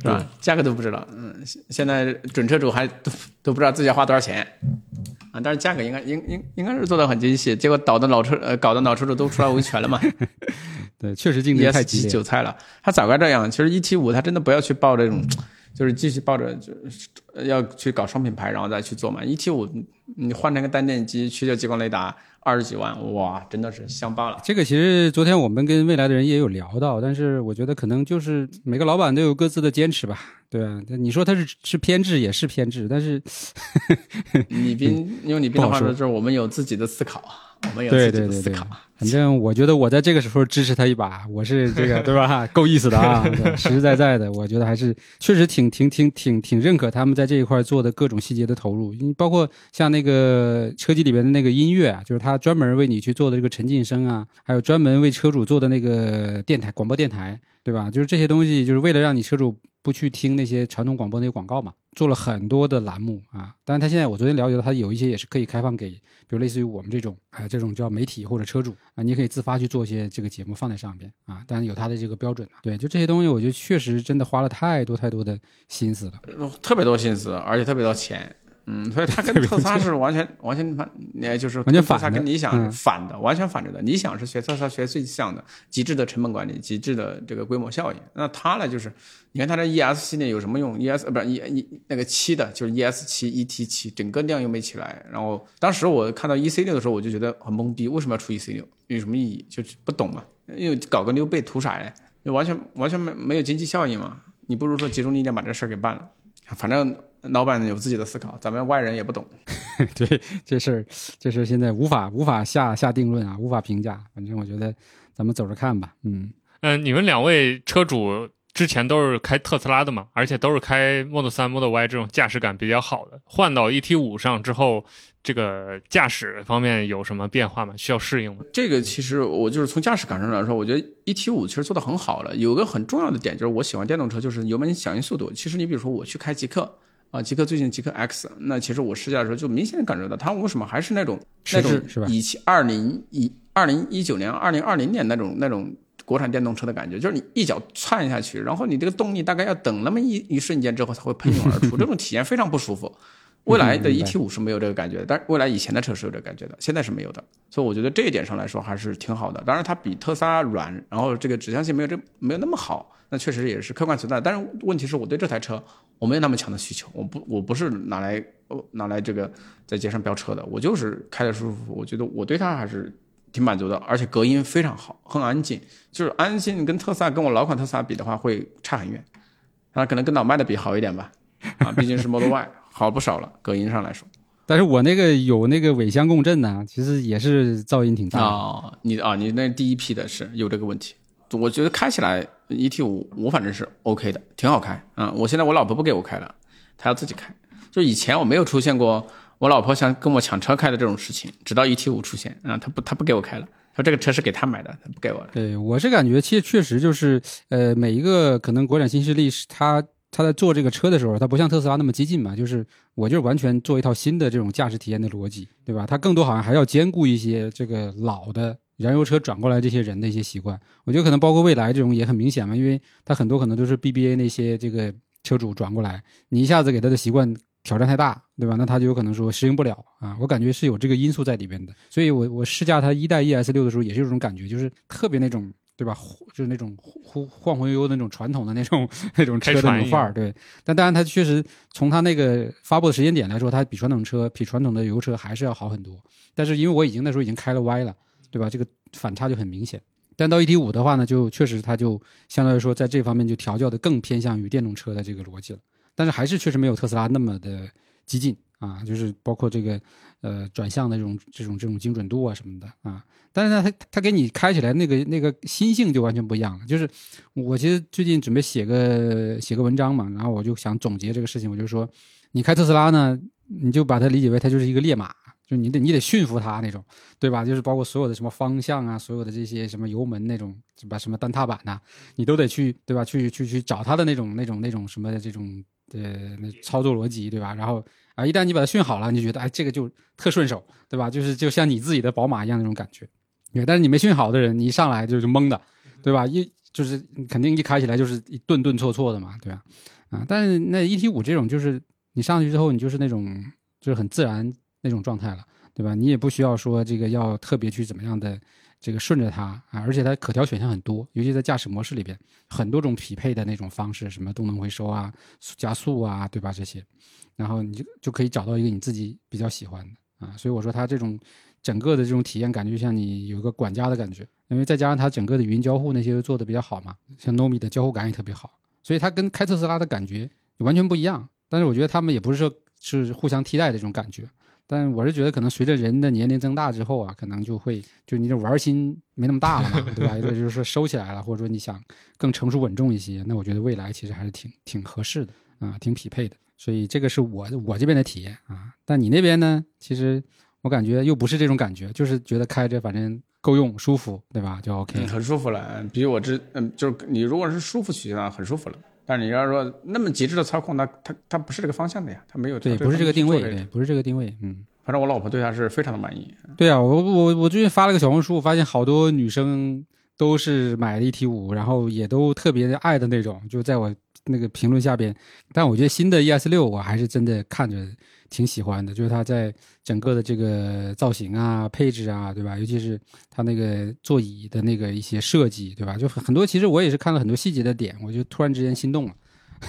是吧？价格都不知道，嗯，现在准车主还都都不知道自己要花多少钱啊！但是价格应该应应应该是做的很精细，结果导的老车呃搞的老车主都出来维权了嘛。对，确实竞争太激烈，韭菜了。他早该这样，其实一七五他真的不要去报这种。就是继续抱着，就是要去搞双品牌，然后再去做嘛。一 T 五，你换成个单电机，去掉激光雷达，二十几万，哇，真的是香爆了。这个其实昨天我们跟未来的人也有聊到，但是我觉得可能就是每个老板都有各自的坚持吧，对啊，你说他是是偏执也是偏执，但是 李斌用李斌的话说，就是我们有自己的思考。我们有自己的思考。反正我觉得我在这个时候支持他一把，我是这个 对吧？够意思的啊，实实在在的，我觉得还是确实挺挺挺挺挺认可他们在这一块做的各种细节的投入，包括像那个车机里边的那个音乐啊，就是他专门为你去做的这个沉浸声啊，还有专门为车主做的那个电台广播电台，对吧？就是这些东西，就是为了让你车主。不去听那些传统广播那些广告嘛，做了很多的栏目啊。但是他现在我昨天了解到，他有一些也是可以开放给，比如类似于我们这种啊这种叫媒体或者车主啊，你可以自发去做一些这个节目放在上边啊。但是有他的这个标准对，就这些东西，我觉得确实真的花了太多太多的心思了，特别多心思，而且特别多钱。嗯，所以它跟特斯拉是完全 完全反，也就是完全反的，跟理想反的，完全反着的。理想是学特斯拉学最像的，极致的成本管理，极致的这个规模效应。那它呢，就是你看它这 ES 系列有什么用？ES 不是 E E 那个七的，就是 ES 七 ET 七，整个量又没起来。然后当时我看到 EC 六的时候，我就觉得很懵逼，为什么要出 EC 六？有什么意义？就是不懂嘛，又搞个溜背图啥呀？就完全完全没没有经济效益嘛。你不如说集中力量把这事儿给办了，反正。老板有自己的思考，咱们外人也不懂。对这事儿，这事儿现在无法无法下下定论啊，无法评价。反正我觉得，咱们走着看吧。嗯嗯，你们两位车主之前都是开特斯拉的嘛，而且都是开 Model 3、Model Y 这种驾驶感比较好的。换到 ET 五上之后，这个驾驶方面有什么变化吗？需要适应吗？这个其实我就是从驾驶感上来说，我觉得 ET 五其实做的很好了。有个很重要的点就是，我喜欢电动车，就是油门响应速度。其实你比如说我去开极客。啊，极客最近极客 X，那其实我试驾的时候就明显感觉到，它为什么还是那种那种以前二零一二零一九年、二零二零年那种那种国产电动车的感觉，就是你一脚窜下去，然后你这个动力大概要等那么一一瞬间之后才会喷涌而出，这种体验非常不舒服。未来的 ET 五是没有这个感觉的，但是未来以前的车是有这个感觉的，现在是没有的。所以我觉得这一点上来说还是挺好的。当然它比特斯拉软，然后这个指向性没有这没有那么好，那确实也是客观存在。但是问题是我对这台车我没有那么强的需求，我不我不是拿来拿来这个在街上飙车的，我就是开的舒服。我觉得我对它还是挺满足的，而且隔音非常好，很安静。就是安静跟特斯拉跟我老款特斯拉比的话会差很远，它可能跟老迈的比好一点吧，啊，毕竟是 Model Y。好不少了，隔音上来说，但是我那个有那个尾箱共振呢，其实也是噪音挺大啊。你啊，你那第一批的是有这个问题，我觉得开起来 ET 五我反正是 OK 的，挺好开啊。我现在我老婆不给我开了，她要自己开。就以前我没有出现过我老婆想跟我抢车开的这种事情，直到 ET 五出现啊，她不她不给我开了，说这个车是给她买的，她不给我了。对我是感觉，其实确实就是呃，每一个可能国产新势力是它。他在做这个车的时候，他不像特斯拉那么激进嘛，就是我就是完全做一套新的这种驾驶体验的逻辑，对吧？他更多好像还要兼顾一些这个老的燃油车转过来这些人的一些习惯。我觉得可能包括未来这种也很明显嘛，因为他很多可能都是 BBA 那些这个车主转过来，你一下子给他的习惯挑战太大，对吧？那他就有可能说适应不了啊。我感觉是有这个因素在里边的，所以我我试驾它一代 ES 六的时候也是有种感觉，就是特别那种。对吧？就是那种忽晃晃悠悠的那种传统的那种 那种车的那种范儿，对。但当然，它确实从它那个发布的时间点来说，它比传统车、比传统的油车还是要好很多。但是因为我已经那时候已经开了 Y 了，对吧？这个反差就很明显。但到 ET 五的话呢，就确实它就相对来说在这方面就调教的更偏向于电动车的这个逻辑了。但是还是确实没有特斯拉那么的激进啊，就是包括这个呃转向的这种这种这种精准度啊什么的啊。但是呢，它它给你开起来那个那个心性就完全不一样了。就是我其实最近准备写个写个文章嘛，然后我就想总结这个事情，我就说，你开特斯拉呢，你就把它理解为它就是一个烈马。就你得你得驯服它那种，对吧？就是包括所有的什么方向啊，所有的这些什么油门那种，什么什么单踏板呐，你都得去，对吧？去去去找它的那种那种那种什么这种呃那操作逻辑，对吧？然后啊，一旦你把它训好了，你就觉得哎，这个就特顺手，对吧？就是就像你自己的宝马一样那种感觉。对，但是你没训好的人，你一上来就是懵的，对吧？一就是肯定一开起来就是一顿顿挫挫的嘛，对吧？啊，但是那 E T 五这种就是你上去之后，你就是那种就是很自然。那种状态了，对吧？你也不需要说这个要特别去怎么样的这个顺着它啊，而且它可调选项很多，尤其在驾驶模式里边，很多种匹配的那种方式，什么动能回收啊、加速啊，对吧？这些，然后你就就可以找到一个你自己比较喜欢的啊。所以我说它这种整个的这种体验感觉，就像你有一个管家的感觉，因为再加上它整个的语音交互那些做的比较好嘛，像 Nomi 的交互感也特别好，所以它跟开特斯拉的感觉完全不一样。但是我觉得他们也不是说是互相替代的这种感觉。但我是觉得，可能随着人的年龄增大之后啊，可能就会就你这玩心没那么大了嘛，对吧？就是说收起来了，或者说你想更成熟稳重一些，那我觉得未来其实还是挺挺合适的啊，挺匹配的。所以这个是我我这边的体验啊。但你那边呢？其实我感觉又不是这种感觉，就是觉得开着反正够用、舒服，对吧？就 OK，很舒服了。比我之嗯，就是你如果是舒服取向，很舒服了。但是你要说那么极致的操控，那它它不是这个方向的呀，它没有对，不是这个定位，对，不是这个定位，嗯，反正我老婆对它是非常的满意。对啊，我我我最近发了个小红书，我发现好多女生都是买了一 T 五，然后也都特别爱的那种，就在我那个评论下边。但我觉得新的 ES 六，我还是真的看着。挺喜欢的，就是它在整个的这个造型啊、配置啊，对吧？尤其是它那个座椅的那个一些设计，对吧？就很很多，其实我也是看了很多细节的点，我就突然之间心动了，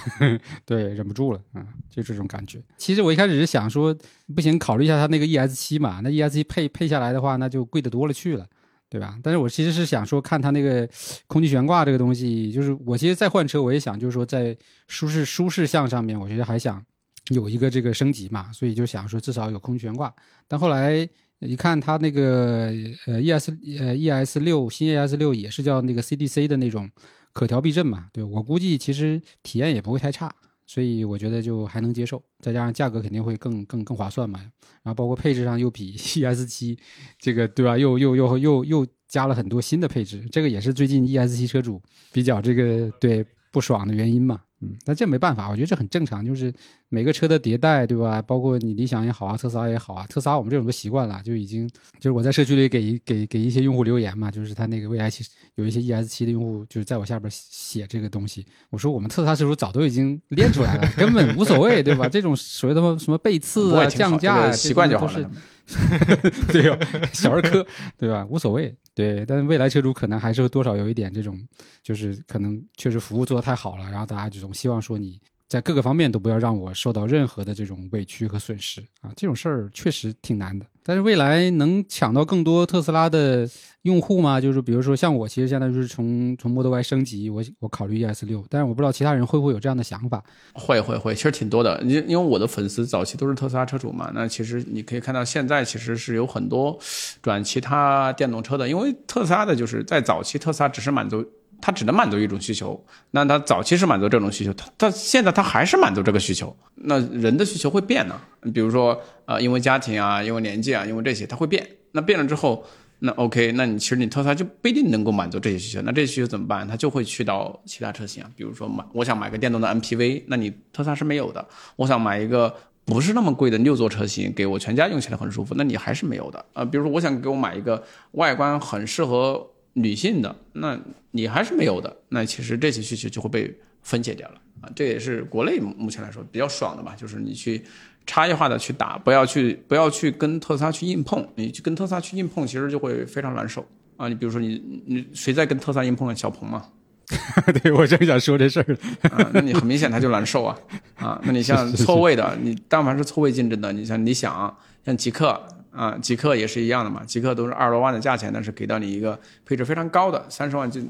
对，忍不住了啊，就这种感觉。其实我一开始是想说，不行，考虑一下它那个 ES 七嘛，那 ES 七配配下来的话，那就贵的多了去了，对吧？但是我其实是想说，看它那个空气悬挂这个东西，就是我其实再换车，我也想就是说在舒适舒适项上面，我觉得还想。有一个这个升级嘛，所以就想说至少有空气悬挂。但后来一看，它那个呃 E S 呃 E S 六新 E S 六也是叫那个 C D C 的那种可调避震嘛，对我估计其实体验也不会太差，所以我觉得就还能接受。再加上价格肯定会更更更划算嘛，然后包括配置上又比 E S 七这个对吧，又又又又又加了很多新的配置，这个也是最近 E S 七车主比较这个对不爽的原因嘛。嗯，但这没办法，我觉得这很正常，就是每个车的迭代，对吧？包括你理想也好啊，特斯拉也好啊，特斯拉我们这种都习惯了，就已经就是我在社区里给给给一些用户留言嘛，就是他那个未来七有一些 ES 七的用户就是在我下边写这个东西，我说我们特斯拉车主早都已经练出来了，根本无所谓，对吧？这种所谓的什么背刺啊、降价习惯就好了。对，小儿科，对吧？无所谓，对。但未来车主可能还是多少有一点这种，就是可能确实服务做的太好了，然后大家这种希望说你。在各个方面都不要让我受到任何的这种委屈和损失啊！这种事儿确实挺难的。但是未来能抢到更多特斯拉的用户吗？就是比如说像我，其实现在就是从从 Model Y 升级，我我考虑 ES 六，但是我不知道其他人会不会有这样的想法。会会会，其实挺多的。因因为我的粉丝早期都是特斯拉车主嘛，那其实你可以看到现在其实是有很多转其他电动车的，因为特斯拉的就是在早期特斯拉只是满足。它只能满足一种需求，那它早期是满足这种需求，它它现在它还是满足这个需求，那人的需求会变呢？比如说，呃，因为家庭啊，因为年纪啊，因为这些，它会变。那变了之后，那 OK，那你其实你特斯拉就不一定能够满足这些需求，那这些需求怎么办？它就会去到其他车型啊，比如说买，我想买个电动的 MPV，那你特斯拉是没有的。我想买一个不是那么贵的六座车型，给我全家用起来很舒服，那你还是没有的。呃，比如说我想给我买一个外观很适合。女性的，那你还是没有的，那其实这些需求就会被分解掉了啊！这也是国内目前来说比较爽的吧，就是你去差异化的去打，不要去不要去跟特斯拉去硬碰，你去跟特斯拉去硬碰，其实就会非常难受啊！你比如说你你谁在跟特斯拉硬碰啊？小鹏嘛，对我正想说这事儿，那你很明显他就难受啊啊！那你像错位的，你但凡是错位竞争的，你像理想、像极客。啊，极客也是一样的嘛，极客都是二十多万的价钱，但是给到你一个配置非常高的三十万就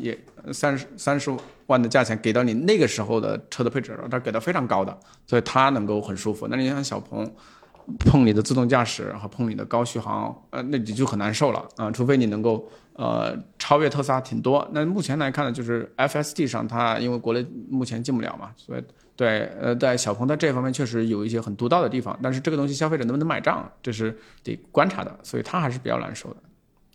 也三十三十万的价钱给到你那个时候的车的配置，它给到非常高的，所以它能够很舒服。那你像小鹏碰你的自动驾驶和碰你的高续航，呃，那你就很难受了啊，除非你能够呃超越特斯拉挺多。那目前来看呢，就是 FSD 上它因为国内目前进不了嘛，所以。对，呃，在小鹏在这方面确实有一些很独到的地方，但是这个东西消费者能不能买账，这是得观察的，所以它还是比较难受的。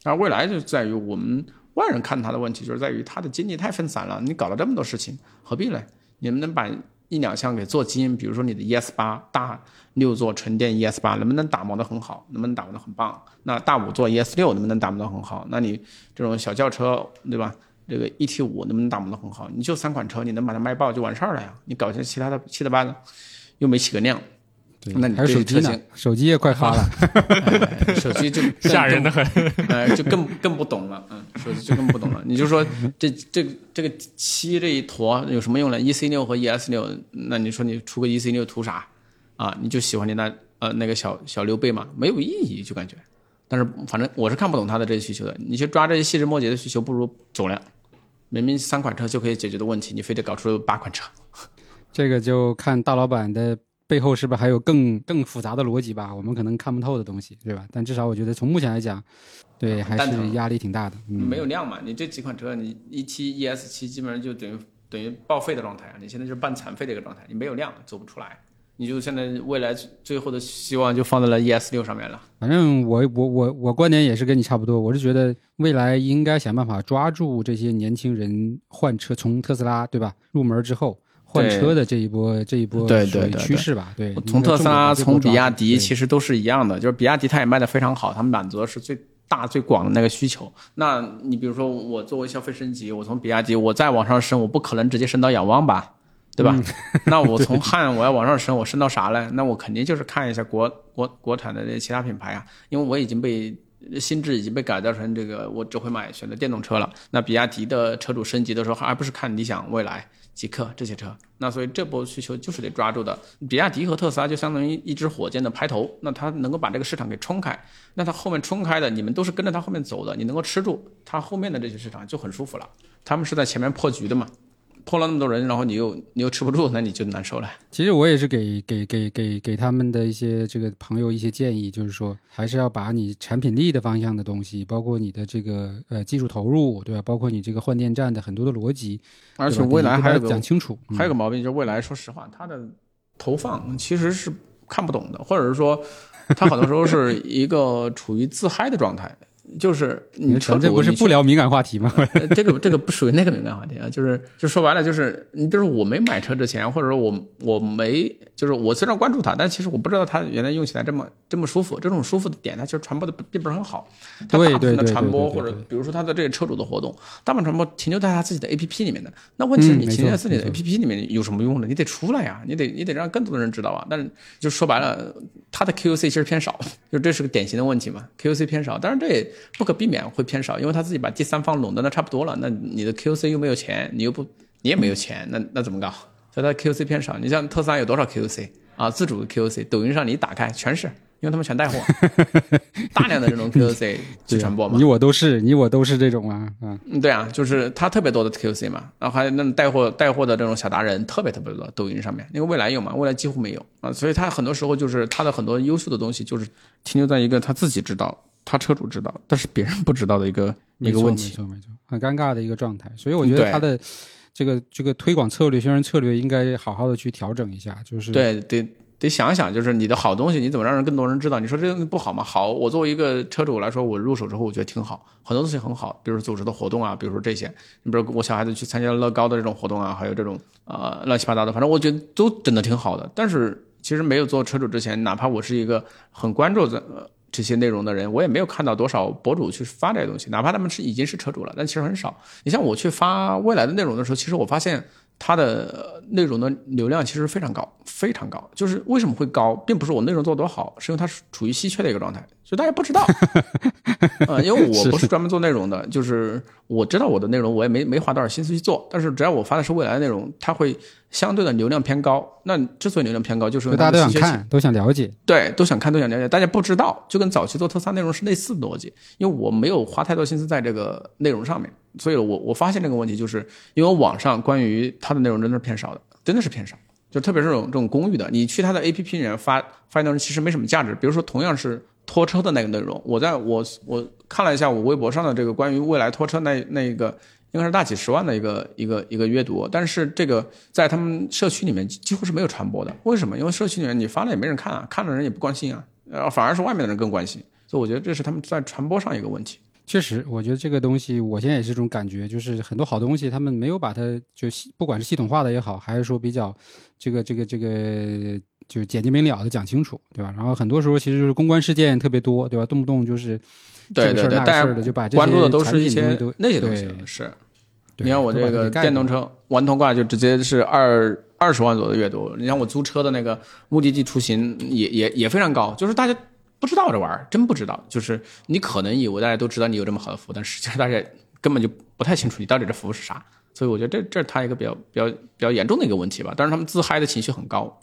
而未来就在于我们外人看它的问题，就是在于它的精力太分散了，你搞了这么多事情，何必呢？你们能把一两项给做精，比如说你的 ES 八大六座纯电 ES 八能不能打磨得很好，能不能打磨得很棒？那大五座 ES 六能不能打磨得很好？那你这种小轿车，对吧？这个 E T 五能不能打磨的很好？你就三款车，你能把它卖爆就完事儿了呀！你搞些其他的七的八的，又没起个量，那你还是手机呢？手机也快发了，手机就 吓人的很，呃，就更更不懂了，嗯，手机就更不懂了。你就说这这这个七这一坨有什么用呢？E C 六和 E S 六，那你说你出个 E C 六图啥啊？你就喜欢你那呃那个小小溜背嘛，没有意义，就感觉。但是反正我是看不懂他的这些需求的。你去抓这些细枝末节的需求，不如走量。明明三款车就可以解决的问题，你非得搞出八款车，这个就看大老板的背后是不是还有更更复杂的逻辑吧？我们可能看不透的东西，对吧？但至少我觉得从目前来讲，对还是压力挺大的。没有量嘛？你这几款车，你一七 ES 七基本上就等于等于报废的状态啊！你现在就是半残废的一个状态，你没有量，做不出来。你就现在未来最后的希望就放在了 ES 六上面了。反正我我我我观点也是跟你差不多，我是觉得未来应该想办法抓住这些年轻人换车，从特斯拉对吧入门之后换车的这一波这一波对对趋势吧。对，从特斯拉从比亚迪其实都是一样的，就是比亚迪它也卖的非常好，它满足的是最大最广的那个需求。那你比如说我作为消费升级，我从比亚迪我再往上升，我不可能直接升到仰望吧？对吧？那我 从汉我要往上升，我升到啥呢？那我肯定就是看一下国国国产的这其他品牌啊，因为我已经被心智已经被改造成这个，我只会买选择电动车了。那比亚迪的车主升级的时候，还不是看理想、蔚来、极客这些车。那所以这波需求就是得抓住的。比亚迪和特斯拉就相当于一支火箭的排头，那它能够把这个市场给冲开，那它后面冲开的，你们都是跟着它后面走的，你能够吃住它后面的这些市场就很舒服了。他们是在前面破局的嘛。拖了那么多人，然后你又你又吃不住，那你就难受了。其实我也是给给给给给他们的一些这个朋友一些建议，就是说还是要把你产品力的方向的东西，包括你的这个呃技术投入，对吧？包括你这个换电站的很多的逻辑，而且未来还有讲清楚。还有个毛病就是未来，说实话，它的投放其实是看不懂的，或者是说，它很多时候是一个处于自嗨的状态。就是你车主，这不是不聊敏感话题吗？这个这个不属于那个敏感话题啊，就是就说白了，就是你比如说我没买车之前，或者说我我没就是我虽然关注它，但其实我不知道它原来用起来这么这么舒服。这种舒服的点，它其实传播的并不是很好。它大部分的传播或者比如说它的这个车主的活动，大部分传播停留在它自己的 A P P 里面的。那问题是你停留在自己的 A P P 里面有什么用呢？你得出来呀，你得你得让更多的人知道啊。但是就说白了，它的 Q C 其实偏少，就这是个典型的问题嘛。Q C 偏少，但是这也。不可避免会偏少，因为他自己把第三方垄断的差不多了。那你的 QC 又没有钱，你又不，你也没有钱，那那怎么搞？所以他 QC 偏少。你像特斯拉有多少 QC 啊？自主的 QC，抖音上你一打开全是，因为他们全带货，大量的这种 QC 去传播嘛。你我都是，你我都是这种啊，嗯，对啊，就是他特别多的 QC 嘛，然后还有那种带货带货的这种小达人特别特别多，抖音上面，因为未来有嘛，未来几乎没有啊，所以他很多时候就是他的很多优秀的东西就是停留在一个他自己知道。他车主知道，但是别人不知道的一个一个问题，没错没错，很尴尬的一个状态。所以我觉得他的这个这个推广策略、宣传策略应该好好的去调整一下。就是对，得得想想，就是你的好东西，你怎么让人更多人知道？你说这东西不好吗？好，我作为一个车主来说，我入手之后我觉得挺好，很多东西很好，比如组织的活动啊，比如说这些，你比如我小孩子去参加乐高的这种活动啊，还有这种呃乱七八糟的，反正我觉得都整的挺好的。但是其实没有做车主之前，哪怕我是一个很关注的。这些内容的人，我也没有看到多少博主去发这些东西，哪怕他们是已经是车主了，但其实很少。你像我去发未来的内容的时候，其实我发现它的内容的流量其实非常高，非常高。就是为什么会高，并不是我内容做多好，是因为它是处于稀缺的一个状态。所以大家不知道。呃，因为我不是专门做内容的，就是我知道我的内容，我也没没花多少心思去做。但是只要我发的是未来的内容，它会相对的流量偏高。那之所以流量偏高，就是因为大家都想看，都想了解。对，都想看，都想了解，大家不知道，就跟早期做特斯拉内容是类似的逻辑。因为我没有花太多心思在这个内容上面，所以我我发现这个问题，就是因为网上关于它的内容真的是偏少的，真的是偏少。就特别是这种这种公寓的，你去它的 APP 里面发发内容，其实没什么价值。比如说同样是拖车的那个内容，我在我我看了一下我微博上的这个关于未来拖车那那个。应该是大几十万的一个一个一个阅读，但是这个在他们社区里面几乎是没有传播的。为什么？因为社区里面你发了也没人看啊，看的人也不关心啊，呃，反而是外面的人更关心。所以我觉得这是他们在传播上一个问题。确实，我觉得这个东西，我现在也是这种感觉，就是很多好东西他们没有把它就不管是系统化的也好，还是说比较这个这个这个就简洁明了的讲清楚，对吧？然后很多时候其实就是公关事件特别多，对吧？动不动就是对对对，大家的就把这关注的都是一些些那些东西，是。你看我这个电动车顽童挂就直接是二二十万左右的阅读，你像我租车的那个目的地出行也也也非常高，就是大家不知道这玩意儿，真不知道，就是你可能以为大家都知道你有这么好的服务，但实际上大家根本就不太清楚你到底这服务是啥，所以我觉得这这是他一个比较比较比较严重的一个问题吧。但是他们自嗨的情绪很高，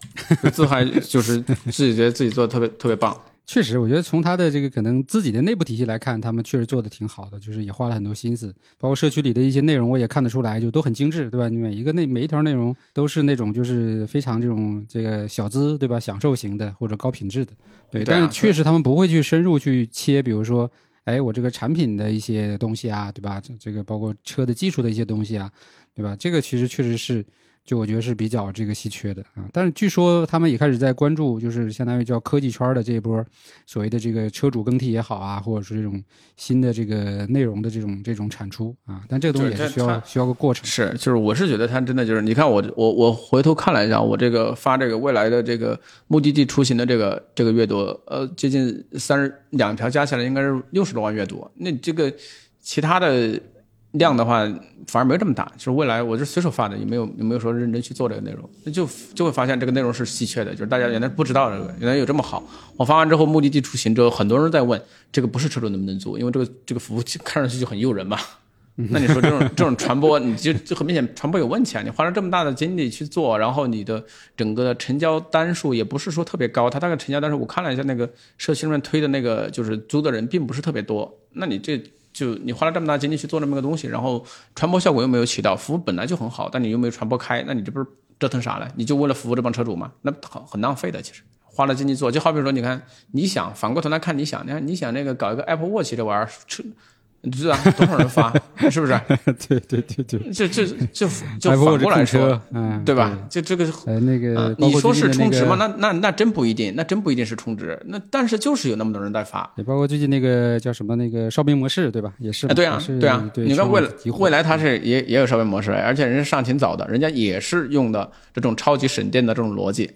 自嗨 就是自己觉得自己做的特别特别棒，确实，我觉得从他的这个可能自己的内部体系来看，他们确实做的挺好的，就是也花了很多心思，包括社区里的一些内容，我也看得出来，就都很精致，对吧？你每一个内每一条内容都是那种就是非常这种这个小资，对吧？享受型的或者高品质的，对。对啊但是确实他们不会去深入去切，比如说，哎，我这个产品的一些东西啊，对吧？这这个包括车的技术的一些东西啊，对吧？这个其实确实是。就我觉得是比较这个稀缺的啊，但是据说他们也开始在关注，就是相当于叫科技圈的这一波所谓的这个车主更替也好啊，或者是这种新的这个内容的这种这种产出啊，但这个东西也是需要需要个过程。是，就是我是觉得他真的就是，你看我我我回头看了一下，我这个发这个未来的这个目的地出行的这个这个阅读，呃，接近三十两条加起来应该是六十多万阅读，那这个其他的量的话反而没有这么大，就是未来我就随手发的，也没有也没有说认真去做这个内容，那就就会发现这个内容是稀缺的，就是大家原来不知道这个，原来有这么好。我发完之后，目的地出行之后，很多人在问这个不是车主能不能租，因为这个这个服务器看上去就很诱人嘛。那你说这种 这种传播，你就就很明显传播有问题啊！你花了这么大的精力去做，然后你的整个的成交单数也不是说特别高，它大概成交单数我看了一下那个社区里面推的那个就是租的人并不是特别多，那你这就你花了这么大精力去做那么个东西，然后传播效果又没有起到，服务本来就很好，但你又没有传播开，那你这不是折腾啥呢？你就为了服务这帮车主嘛？那很很浪费的，其实。花了精力做，就好比说，你看，你想反过头来看，你想，你看，你想那个搞一个 Apple Watch 这玩意儿，车，你知道多少人发，是不是？对对对对，这这这就反过来说，，嗯，对吧？就这个呃，那个你说是充值吗？那那那真不一定，那真不一定是充值。那但是就是有那么多人在发。也包括最近那个叫什么那个哨兵模式，对吧？也是对啊，对啊，你看未来未来它是也也有哨兵模式，而且人家上挺早的，人家也是用的这种超级省电的这种逻辑，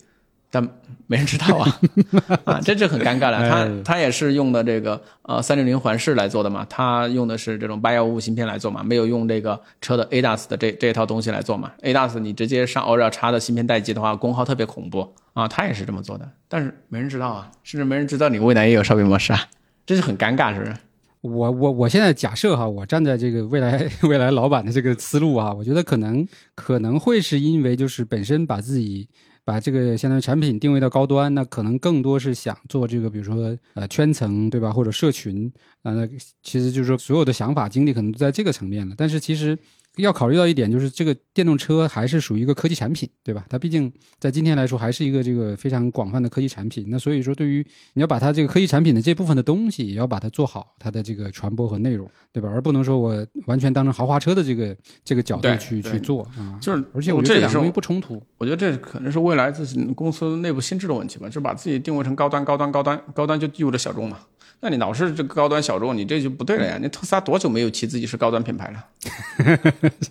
但没人知道啊。啊，这就很尴尬了。他哎。他也是用的这个呃三六零环视来做的嘛，他用的是这种八幺五芯片来做嘛，没有用这个车的 ADAS 的这这一套东西来做嘛。ADAS 你直接上 Oreo 插的芯片待机的话，功耗特别恐怖。啊，他也是这么做的，但是没人知道啊，甚至没人知道你未来也有烧饼模式啊，这就很尴尬，是不是？我我我现在假设哈，我站在这个未来 未来老板的这个思路啊，我觉得可能可能会是因为就是本身把自己把这个相当于产品定位到高端，那可能更多是想做这个，比如说呃圈层对吧，或者社群啊、那其实就是说所有的想法精力可能都在这个层面了。但是其实要考虑到一点，就是这个电动车还是属于一个科技产品，对吧？它毕竟在今天来说还是一个这个非常广泛的科技产品。那所以说，对于你要把它这个科技产品的这部分的东西，也要把它做好它的这个传播和内容，对吧？而不能说我完全当成豪华车的这个这个角度去去做啊。就是而且我觉得这两个东西不冲突。我觉得这可能是未来自己公司内部心智的问题吧，就把自己定位成高端、高端、高端、高端就意味着小众嘛。那你老是这个高端小众，你这就不对了呀！你特斯拉多久没有提自己是高端品牌了？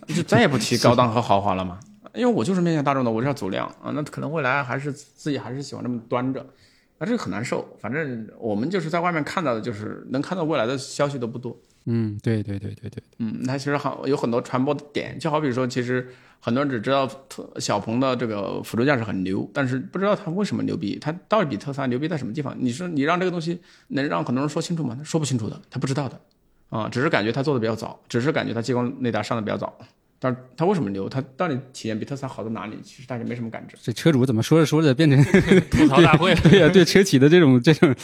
就再也不提高档和豪华了吗？因为我就是面向大众的，我是要走量啊。那可能未来还是自己还是喜欢这么端着，那这个很难受。反正我们就是在外面看到的，就是能看到未来的消息都不多。嗯，对对对对对，嗯，它其实好有很多传播的点，就好比说，其实很多人只知道特小鹏的这个辅助驾驶很牛，但是不知道它为什么牛逼，它到底比特斯拉牛逼在什么地方？你说你让这个东西能让很多人说清楚吗？他说不清楚的，他不知道的，啊，只是感觉他做的比较早，只是感觉他激光雷达上的比较早。但是它为什么牛？它到底体验比特斯拉好到哪里？其实大家没什么感知。这车主怎么说着说着变成吐槽大会？对呀，对车企的这种这种，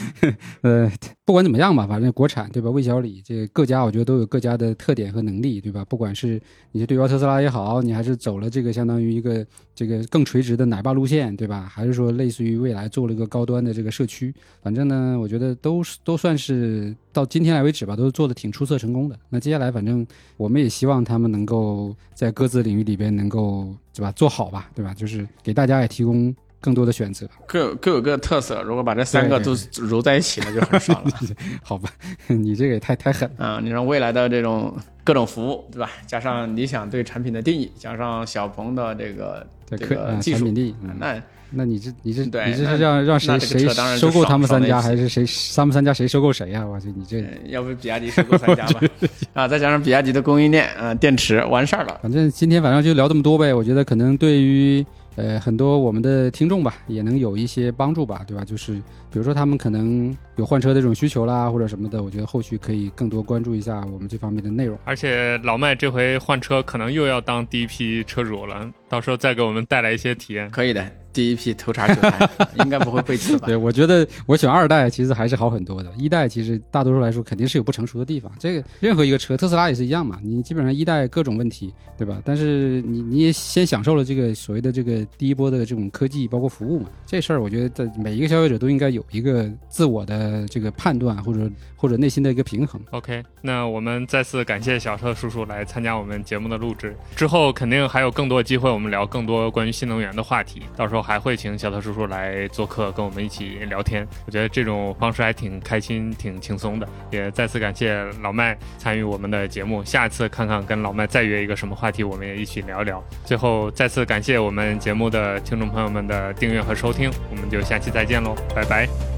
呃，不管怎么样吧，反正国产对吧？魏小李这各家我觉得都有各家的特点和能力，对吧？不管是你是对标特斯拉也好，你还是走了这个相当于一个这个更垂直的奶爸路线，对吧？还是说类似于未来做了一个高端的这个社区，反正呢，我觉得都是都算是到今天来为止吧，都做的挺出色成功的。那接下来反正我们也希望他们能够。在各自领域里边能够对吧做好吧，对吧？就是给大家也提供更多的选择，各各有各的特色。如果把这三个都揉在一起，那就很爽了。好吧，你这个也太太狠啊！你让未来的这种各种服务，对吧？加上理想对产品的定义，加上小鹏的这个这个技术力，那。那你这你这你这是让让谁谁收购他们三家，还是谁他们三家谁收购谁呀？我去，你这要不比亚迪收购三家吧？啊，再加上比亚迪的供应链啊，电池完事儿了。反正今天反正就聊这么多呗。我觉得可能对于呃很多我们的听众吧，也能有一些帮助吧，对吧？就是比如说他们可能有换车的这种需求啦，或者什么的，我觉得后续可以更多关注一下我们这方面的内容。而且老麦这回换车可能又要当第一批车主了，到时候再给我们带来一些体验。可以的。第一批头茬韭菜应该不会背刺吧？对，我觉得我选二代其实还是好很多的。一代其实大多数来说肯定是有不成熟的地方，这个任何一个车，特斯拉也是一样嘛。你基本上一代各种问题，对吧？但是你你也先享受了这个所谓的这个第一波的这种科技包括服务嘛。这事儿我觉得在每一个消费者都应该有一个自我的这个判断或者或者内心的一个平衡。OK，那我们再次感谢小车叔叔来参加我们节目的录制，之后肯定还有更多机会，我们聊更多关于新能源的话题，到时候。还会请小特叔叔来做客，跟我们一起聊天。我觉得这种方式还挺开心、挺轻松的。也再次感谢老麦参与我们的节目。下次看看跟老麦再约一个什么话题，我们也一起聊聊。最后再次感谢我们节目的听众朋友们的订阅和收听，我们就下期再见喽，拜拜。